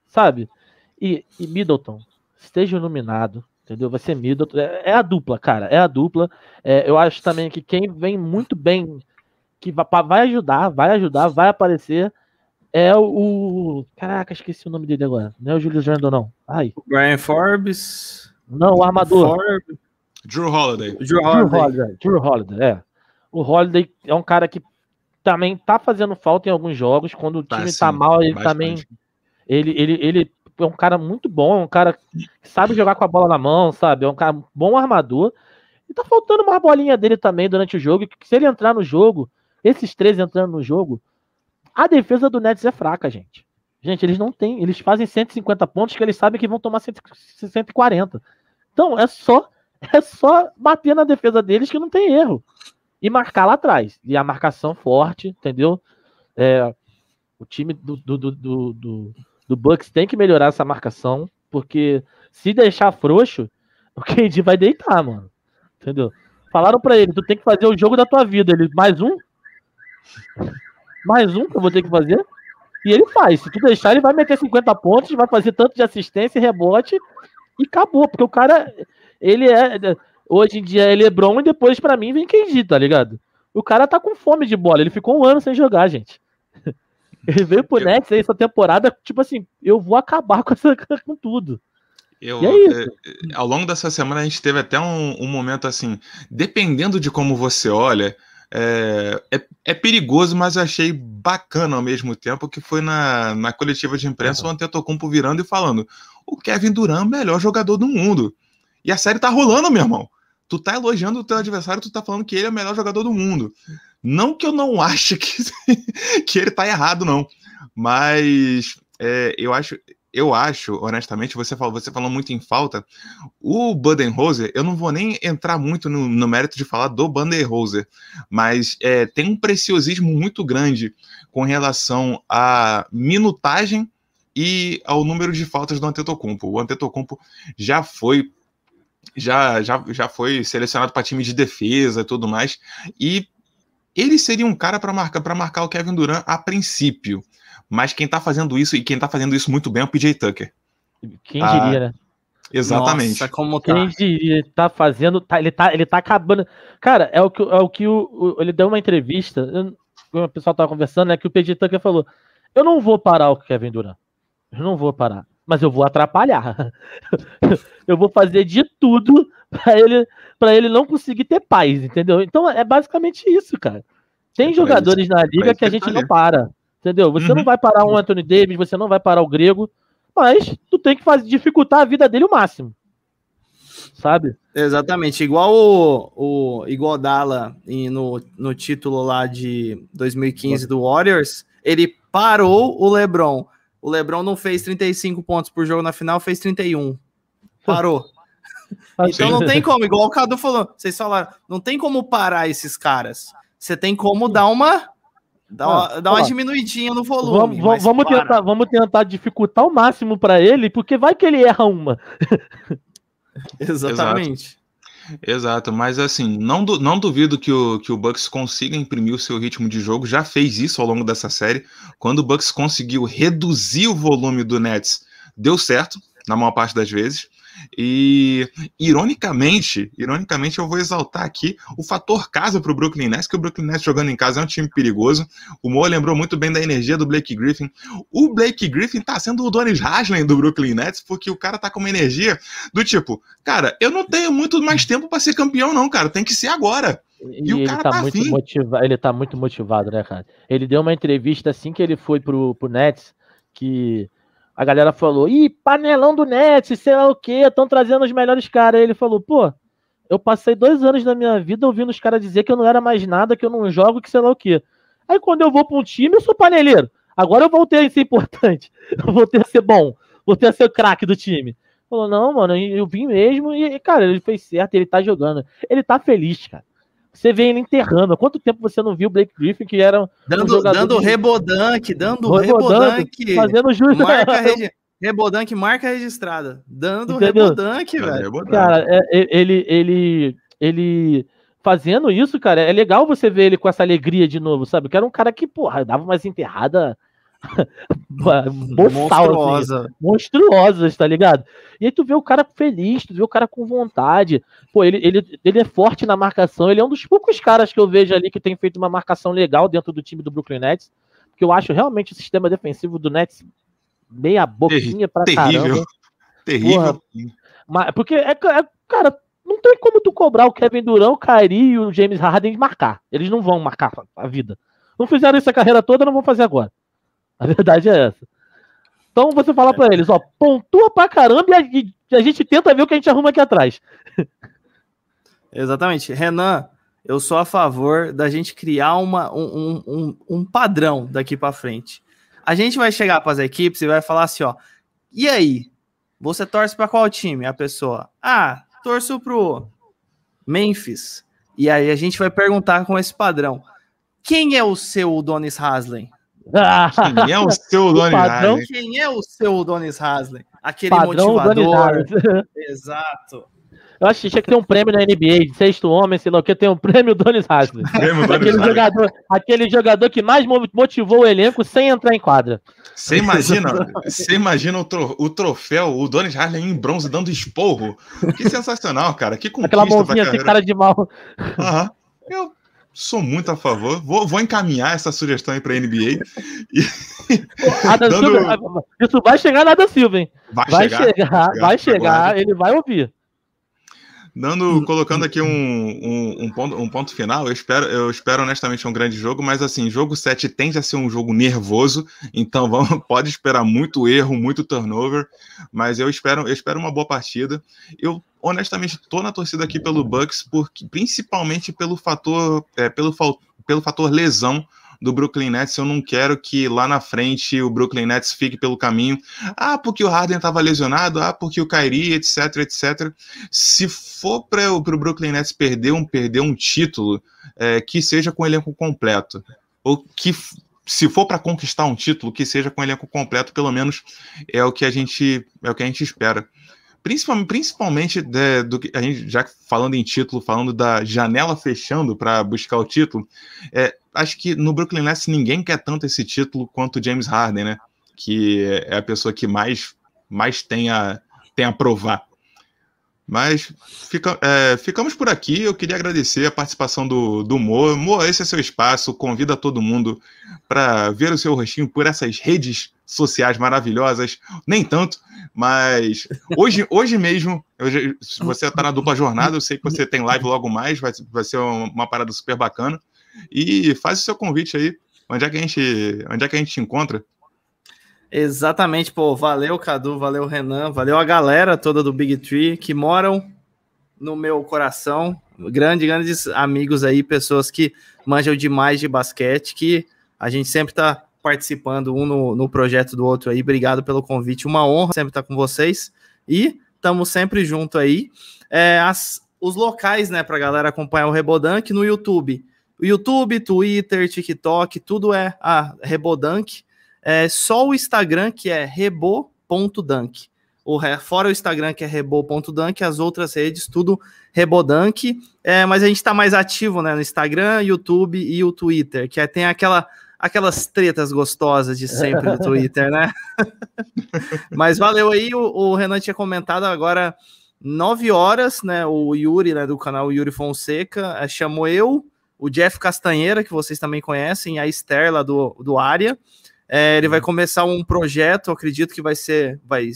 Sabe? E, e Middleton, esteja iluminado, entendeu? Vai ser Middleton. É, é a dupla, cara. É a dupla. É, eu acho também que quem vem muito bem, que vai, ajudar, vai ajudar, vai aparecer, é o. Caraca, esqueci o nome dele agora. Não é o Julius Randle, não. Ai. O Brian Forbes. Não, o armador. Forbes. Drew Holiday. Drew Holiday. Drew Holiday. Drew Holiday, é. O Holiday é um cara que também tá fazendo falta em alguns jogos. Quando o tá, time tá, tá mal, ele bastante. também. Ele, ele, ele é um cara muito bom, é um cara que sabe jogar com a bola na mão, sabe? É um cara bom armador. E tá faltando uma bolinha dele também durante o jogo. Que se ele entrar no jogo, esses três entrando no jogo, a defesa do Nets é fraca, gente. Gente, eles não têm. Eles fazem 150 pontos que eles sabem que vão tomar 140. Então é só é só bater na defesa deles que não tem erro. E marcar lá atrás. E a marcação forte, entendeu? É, o time do, do, do, do, do Bucks tem que melhorar essa marcação, porque se deixar frouxo, o KD vai deitar, mano. Entendeu? Falaram para ele, tu tem que fazer o jogo da tua vida. Ele, mais um? Mais um que eu vou ter que fazer? E ele faz. Se tu deixar, ele vai meter 50 pontos, vai fazer tanto de assistência e rebote e acabou. Porque o cara, ele é. Hoje em dia é LeBron e depois para mim vem KD, tá ligado? O cara tá com fome de bola. Ele ficou um ano sem jogar, gente. Ele veio pro Nets aí essa temporada, tipo assim, eu vou acabar com, essa, com tudo. Eu, é, é, ao longo dessa semana a gente teve até um, um momento assim, dependendo de como você olha, é, é, é, perigoso, mas eu achei bacana ao mesmo tempo, que foi na, na coletiva de imprensa uhum. o Antetokounmpo virando e falando o Kevin Durant, melhor jogador do mundo. E a série tá rolando, meu irmão. Tu tá elogiando o teu adversário, tu tá falando que ele é o melhor jogador do mundo. Não que eu não ache que, que ele tá errado, não. Mas é, eu acho, eu acho, honestamente, você falou, você falou muito em falta. O Budenholzer, eu não vou nem entrar muito no, no mérito de falar do Budenholzer, mas é, tem um preciosismo muito grande com relação à minutagem e ao número de faltas do Antetokounmpo. O Antetokounmpo já foi já, já, já foi selecionado para time de defesa e tudo mais. E ele seria um cara para marcar para marcar o Kevin Durant a princípio. Mas quem tá fazendo isso e quem tá fazendo isso muito bem é o PJ Tucker. Quem ah, diria, né? Exatamente. Nossa, como tá. Quem diria, tá fazendo, tá, ele tá, ele tá acabando. Cara, é o que, é o que o, o ele deu uma entrevista, eu, o pessoal tava conversando, né, que o PJ Tucker falou: "Eu não vou parar o Kevin Durant. Eu não vou parar mas eu vou atrapalhar. eu vou fazer de tudo para ele para ele não conseguir ter paz, entendeu? Então é basicamente isso, cara. Tem é jogadores na liga que a gente não para, entendeu? Você uhum. não vai parar um Anthony Davis, você não vai parar o Grego, mas tu tem que fazer dificultar a vida dele o máximo. Sabe? Exatamente, igual o, o igual Dala no, no título lá de 2015 do Warriors, ele parou o LeBron o LeBron não fez 35 pontos por jogo na final, fez 31. Parou. então não tem como, igual o Cadu falou, vocês falaram, não tem como parar esses caras. Você tem como dar uma dar uma, ah, dar uma diminuidinha no volume. Vamos, vamos tentar, vamos tentar dificultar o máximo para ele, porque vai que ele erra uma. Exatamente. Exato, mas assim, não, não duvido que o, que o Bucks consiga imprimir o seu ritmo de jogo, já fez isso ao longo dessa série. Quando o Bucks conseguiu reduzir o volume do Nets, deu certo, na maior parte das vezes. E, ironicamente, ironicamente, eu vou exaltar aqui o fator casa para o Brooklyn Nets, que o Brooklyn Nets jogando em casa é um time perigoso. O Mo lembrou muito bem da energia do Blake Griffin. O Blake Griffin tá sendo o Donis Haslem do Brooklyn Nets, porque o cara tá com uma energia do tipo, cara, eu não tenho muito mais tempo para ser campeão, não, cara, tem que ser agora. E, e o cara tá, tá muito motivado, ele tá muito motivado, né, cara? Ele deu uma entrevista assim que ele foi pro, pro Nets, que a galera falou, ih, panelão do Nets, sei lá o que, estão trazendo os melhores caras. Aí ele falou, pô, eu passei dois anos da minha vida ouvindo os caras dizer que eu não era mais nada, que eu não jogo, que sei lá o que. Aí quando eu vou para um time, eu sou paneleiro. Agora eu voltei a ser importante. Eu voltei a ser bom. Voltei a ser craque do time. Falou, não, mano, eu vim mesmo e, cara, ele fez certo, ele tá jogando. Ele tá feliz, cara. Você vê ele enterrando. Há quanto tempo você não viu o Blake Griffin, que era dando, um dando de... rebodanque, dando rebodanque, fazendo justo. Marca, rede, Rebodank marca registrada. Dando Entendeu? Rebodank, Cadê velho. o Bodank? Cara, é- é- ele, ele, ele fazendo isso, cara, é legal você ver ele com essa alegria de novo, sabe? Que era um cara que, porra, dava umas enterradas boçal, assim, Monstruosa. monstruosas, tá ligado? E aí tu vê o cara feliz, tu vê o cara com vontade. Pô, ele, ele, ele é forte na marcação, ele é um dos poucos caras que eu vejo ali que tem feito uma marcação legal dentro do time do Brooklyn Nets, porque eu acho realmente o sistema defensivo do Nets meia boquinha pra Terrível. caramba. Terrível. Mas, porque, é, é- cara, não tem como tu cobrar o Kevin Durant, o Kyrie e o James Harden de marcar. Eles não vão marcar a vida. Não fizeram isso a carreira toda, não vão fazer agora. A verdade é essa. Então você fala pra eles, ó, pontua pra caramba e a, gente tenta ver o que a gente arruma aqui atrás. Exatamente. Renan, eu sou a favor da gente criar uma, um, um, um- padrão daqui pra frente. A gente vai chegar para as equipes e vai falar assim, ó. E aí? Você torce para qual time? A pessoa, ah, torço pro Memphis. E aí a gente vai perguntar com esse padrão. Quem é o seu Donis Haslem? Quem é o seu Donnie padrão-? Quem é o seu Donis Haslem? Aquele Padrão Donis motivador. Exato. Eu acho que tinha que ter um prêmio na NBA, de sexto homem, sei lá o que, tem um prêmio Donis Donnie Aquele Haslem. jogador, aquele jogador que mais mo- motivou o elenco sem entrar em quadra. Você imagina, você imagina o, tro- o troféu, o Donis Harlem em bronze dando esporro. Que sensacional, cara. Que conquista Aquela mãozinha assim, cara de mal. Aham. Eu sou muito a favor. Vou, vou encaminhar essa sugestão aí pra NBA. Adam Dando- Silver, isso vai chegar na Adam Silva, hein? Vai, Vai chegar. chegar, vai chegar, ele vai ouvir. Dando, colocando aqui um, um, um ponto, um ponto final, eu espero, eu espero honestamente um grande jogo, mas assim, jogo 7 tende a ser um jogo nervoso, então vamos, pode esperar muito erro, muito turnover, mas eu espero, eu espero uma boa partida. Eu honestamente tô na torcida aqui pelo Bucks, porque, principalmente pelo fator, é, pelo, pelo fator lesão do Brooklyn Nets, eu não quero que lá na frente o Brooklyn Nets fique pelo caminho. Ah, porque o Harden estava lesionado, ah, porque o Kyrie, etc, etc se for para o Brooklyn Nets perder um, perder um título, é, que seja com elenco completo. Ou que, se for para conquistar um título, que seja com elenco completo, pelo menos é o que a gente, é o que a gente espera. Principalmente, principalmente de- do que a gente, já falando em título, falando da janela fechando para buscar o título, é, acho que no Brooklyn Nets ninguém quer tanto esse título quanto James Harden, né? Que é a pessoa que mais, mais tem, a, tem a provar. Mas fica- é, ficamos por aqui. Eu queria agradecer a participação do, do Mo. Mo, esse é seu espaço. Convida todo mundo para ver o seu rostinho por essas redes sociais maravilhosas. Nem tanto, mas hoje, hoje mesmo, já- se você está na dupla jornada, eu sei que você tem live logo mais. Vai, vai ser uma, uma parada super bacana. E faz o seu convite aí. Onde é que a gente, onde é que a gente te encontra? Exatamente, pô. Valeu, Cadu, valeu, Renan, valeu a galera toda do Big Tree que moram no meu coração. Grande, grandes amigos aí, pessoas que manjam demais de basquete, que a gente sempre tá participando um no, no projeto do outro aí. Obrigado pelo convite, uma honra sempre estar com vocês. E estamos sempre junto aí. É, as- os locais, né, pra galera acompanhar o Rebodank no YouTube. YouTube, Twitter, TikTok, tudo é a Rebodank. É só o Instagram que é rebo.dunk. O fora o Instagram que é rebo.dunk, as outras redes tudo rebodank. É, mas a gente está mais ativo né, no Instagram, YouTube e o Twitter, que é, tem aquela aquelas tretas gostosas de sempre no Twitter, né? mas valeu aí, o, o Renan tinha comentado agora 9 horas, né? O Yuri, né, do canal Yuri Fonseca, eh, chamou eu, o Jeff Castanheira, que vocês também conhecem, a Esther lá do, do Área. É, ele vai começar um projeto, acredito que vai ser, vai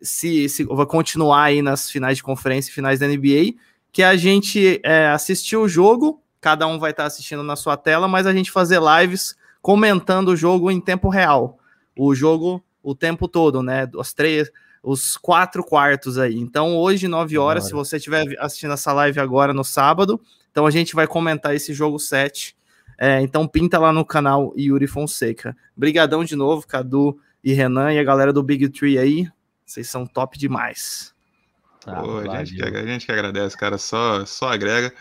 se, se vai continuar aí nas finais de conferência e finais da NBA, que a gente é, assistir o jogo, cada um vai estar assistindo na sua tela, mas a gente fazer lives comentando o jogo em tempo real. O jogo o tempo todo, né? Os três, os quatro quartos aí. Então, hoje, 9 horas, se você estiver assistindo essa live agora no sábado, então a gente vai comentar esse jogo 7. É, então pinta lá no canal Yuri Fonseca. Brigadão de novo, Cadu e Renan e a galera do Big Tree aí. Vocês são top demais. Ah, Pô, a, gente que, a gente que agradece, cara. Só, só agrega.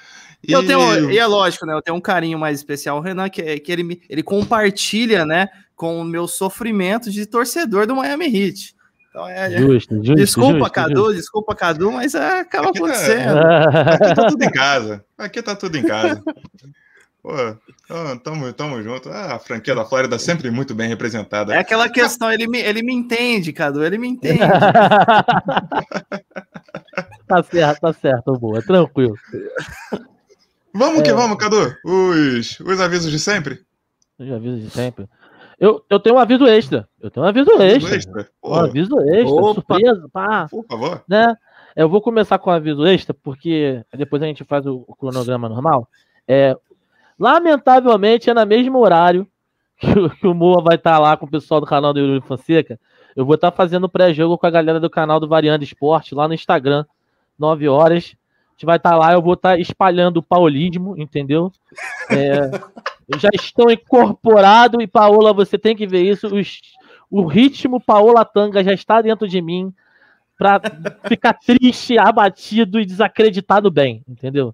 E Eu tenho, e é lógico, né? Eu tenho um carinho mais especial, o Renan, que, é- que ele, me- ele compartilha, né, com o meu sofrimento de torcedor do Miami Heat. Então é, Justo, justo, desculpa, justo, Cadu, justo. desculpa, Cadu, mas é, acaba Aqui tá- acontecendo. Aqui tá tudo em casa. Aqui tá tudo em casa. Pô, tamo, tamo junto. Ah, a franquia da Flórida sempre muito bem representada. É aquela questão, ele me, ele me entende, Cadu, ele me entende. tá certo, tá certo, boa, tranquilo. Vamos que É. vamos, Cadu. Os, os avisos de sempre. Eu já aviso de sempre. Eu, eu tenho um aviso extra. Eu tenho um aviso extra. Extra. Um aviso extra, Opa. surpresa, pá, por favor. né? Eu vou começar com o aviso extra, porque depois a gente faz o, o cronograma normal. É, lamentavelmente é no mesmo horário que, o- que o Moa vai estar lá com o pessoal do canal do Yuri Fonseca. Eu vou estar fazendo pré-jogo com a galera do canal do Variando Esporte lá no Instagram, 9 horas. Gente vai estar lá, eu vou estar espalhando o paulismo, entendeu? É, já estão incorporados e Paola, você tem que ver isso. os- o ritmo Paola Tanga já está dentro de mim para ficar triste, abatido e desacreditado bem, entendeu?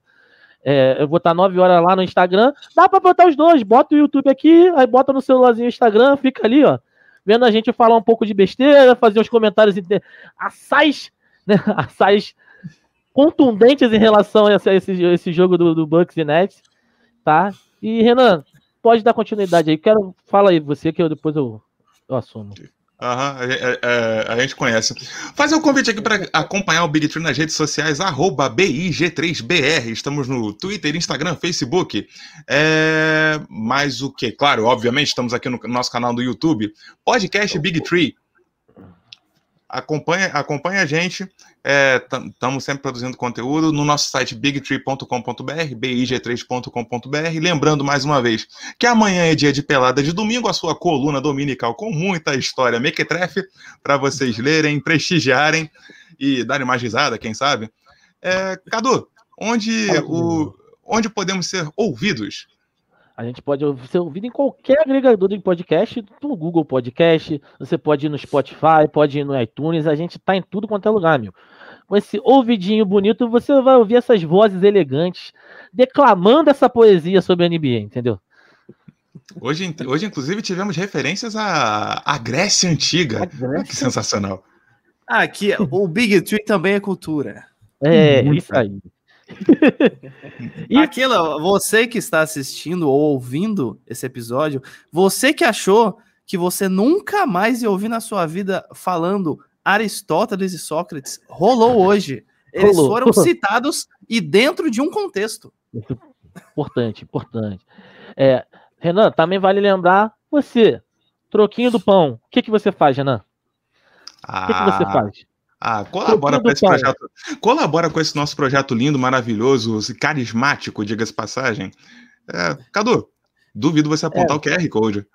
É, eu vou estar 9 horas lá no Instagram. Dá para botar os dois. Bota o YouTube aqui, aí bota no celularzinho o Instagram, fica ali, ó. Vendo a gente falar um pouco de besteira, fazer uns comentários assais, né? Assais contundentes em relação a esse, esse, esse jogo do, do Bucks e Nets, tá? E Renan, pode dar continuidade aí. Quero fala aí você que eu depois eu, eu assumo. Aham, a, a- a- a gente conhece. Fazer o convite aqui para acompanhar o Big Tree nas redes sociais, arroba BIG3BR. Estamos no Twitter, Instagram, Facebook. É, mais o que? Claro, obviamente, estamos aqui no nosso canal do YouTube. Podcast Big Tree. Acompanha, acompanha a gente. Estamos sempre produzindo conteúdo no nosso site bigtree.com.br, big3.com.br. Lembrando mais uma vez que amanhã é dia de pelada de domingo, a sua coluna dominical com muita história mequetrefe para vocês lerem, prestigiarem e darem mais risada, quem sabe. É, Cadu, onde, o, onde podemos ser ouvidos? A gente pode ouvir- ser ouvido em qualquer agregador de podcast, no Google Podcast, você pode ir no Spotify, pode ir no iTunes, a gente tá em tudo quanto é lugar, meu. Com esse ouvidinho bonito, você vai ouvir essas vozes elegantes declamando essa poesia sobre a NBA, entendeu? Hoje, hoje inclusive, tivemos referências à, à Grécia Antiga. Ah, Que sensacional. Ah, Aqui, o Big Tree também é cultura. É, Muito. isso aí. E- Aquilo, você que está assistindo ou ouvindo esse episódio, você que achou que você nunca mais ia ouvir na sua vida falando Aristóteles e Sócrates, rolou hoje. Eles Rolou. foram citados e dentro de um contexto. Importante, importante. É, Renan, também vale lembrar, você, troquinho do pão, o que, que você faz, Renan? O que, que você faz? Ah, colabora com esse projeto. Colabora com esse nosso projeto lindo, maravilhoso e carismático, diga-se passagem. É, Cadu, duvido você apontar É. o QR Code.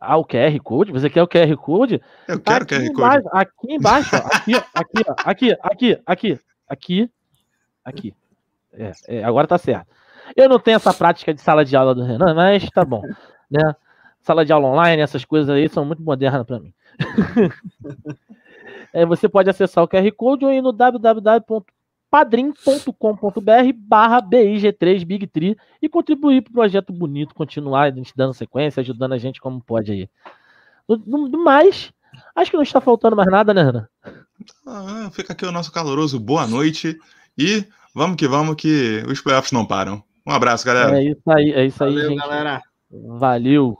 Ah, o QR Code? Você quer o QR Code? Eu quero aqui QR Code. embaixo, aqui embaixo, aqui, aqui, aqui, aqui, aqui, aqui, aqui. É, é, agora tá certo. Eu não tenho essa prática de sala de aula do Renan, mas tá bom, né? Sala de aula online, essas coisas aí são muito modernas para mim. É, você pode acessar o QR Code ou ir no www.padrim.com.br barra BIG3 Big Tree e contribuir para o projeto bonito, continuar a gente dando sequência, ajudando a gente como pode aí. No, no- no mais, acho que não está faltando mais nada, né, Renan? Ah, fica aqui o nosso caloroso boa noite e vamos que vamos que os playoffs não param. Um abraço, galera. É isso aí, é isso aí, Valeu, gente. galera. Valeu.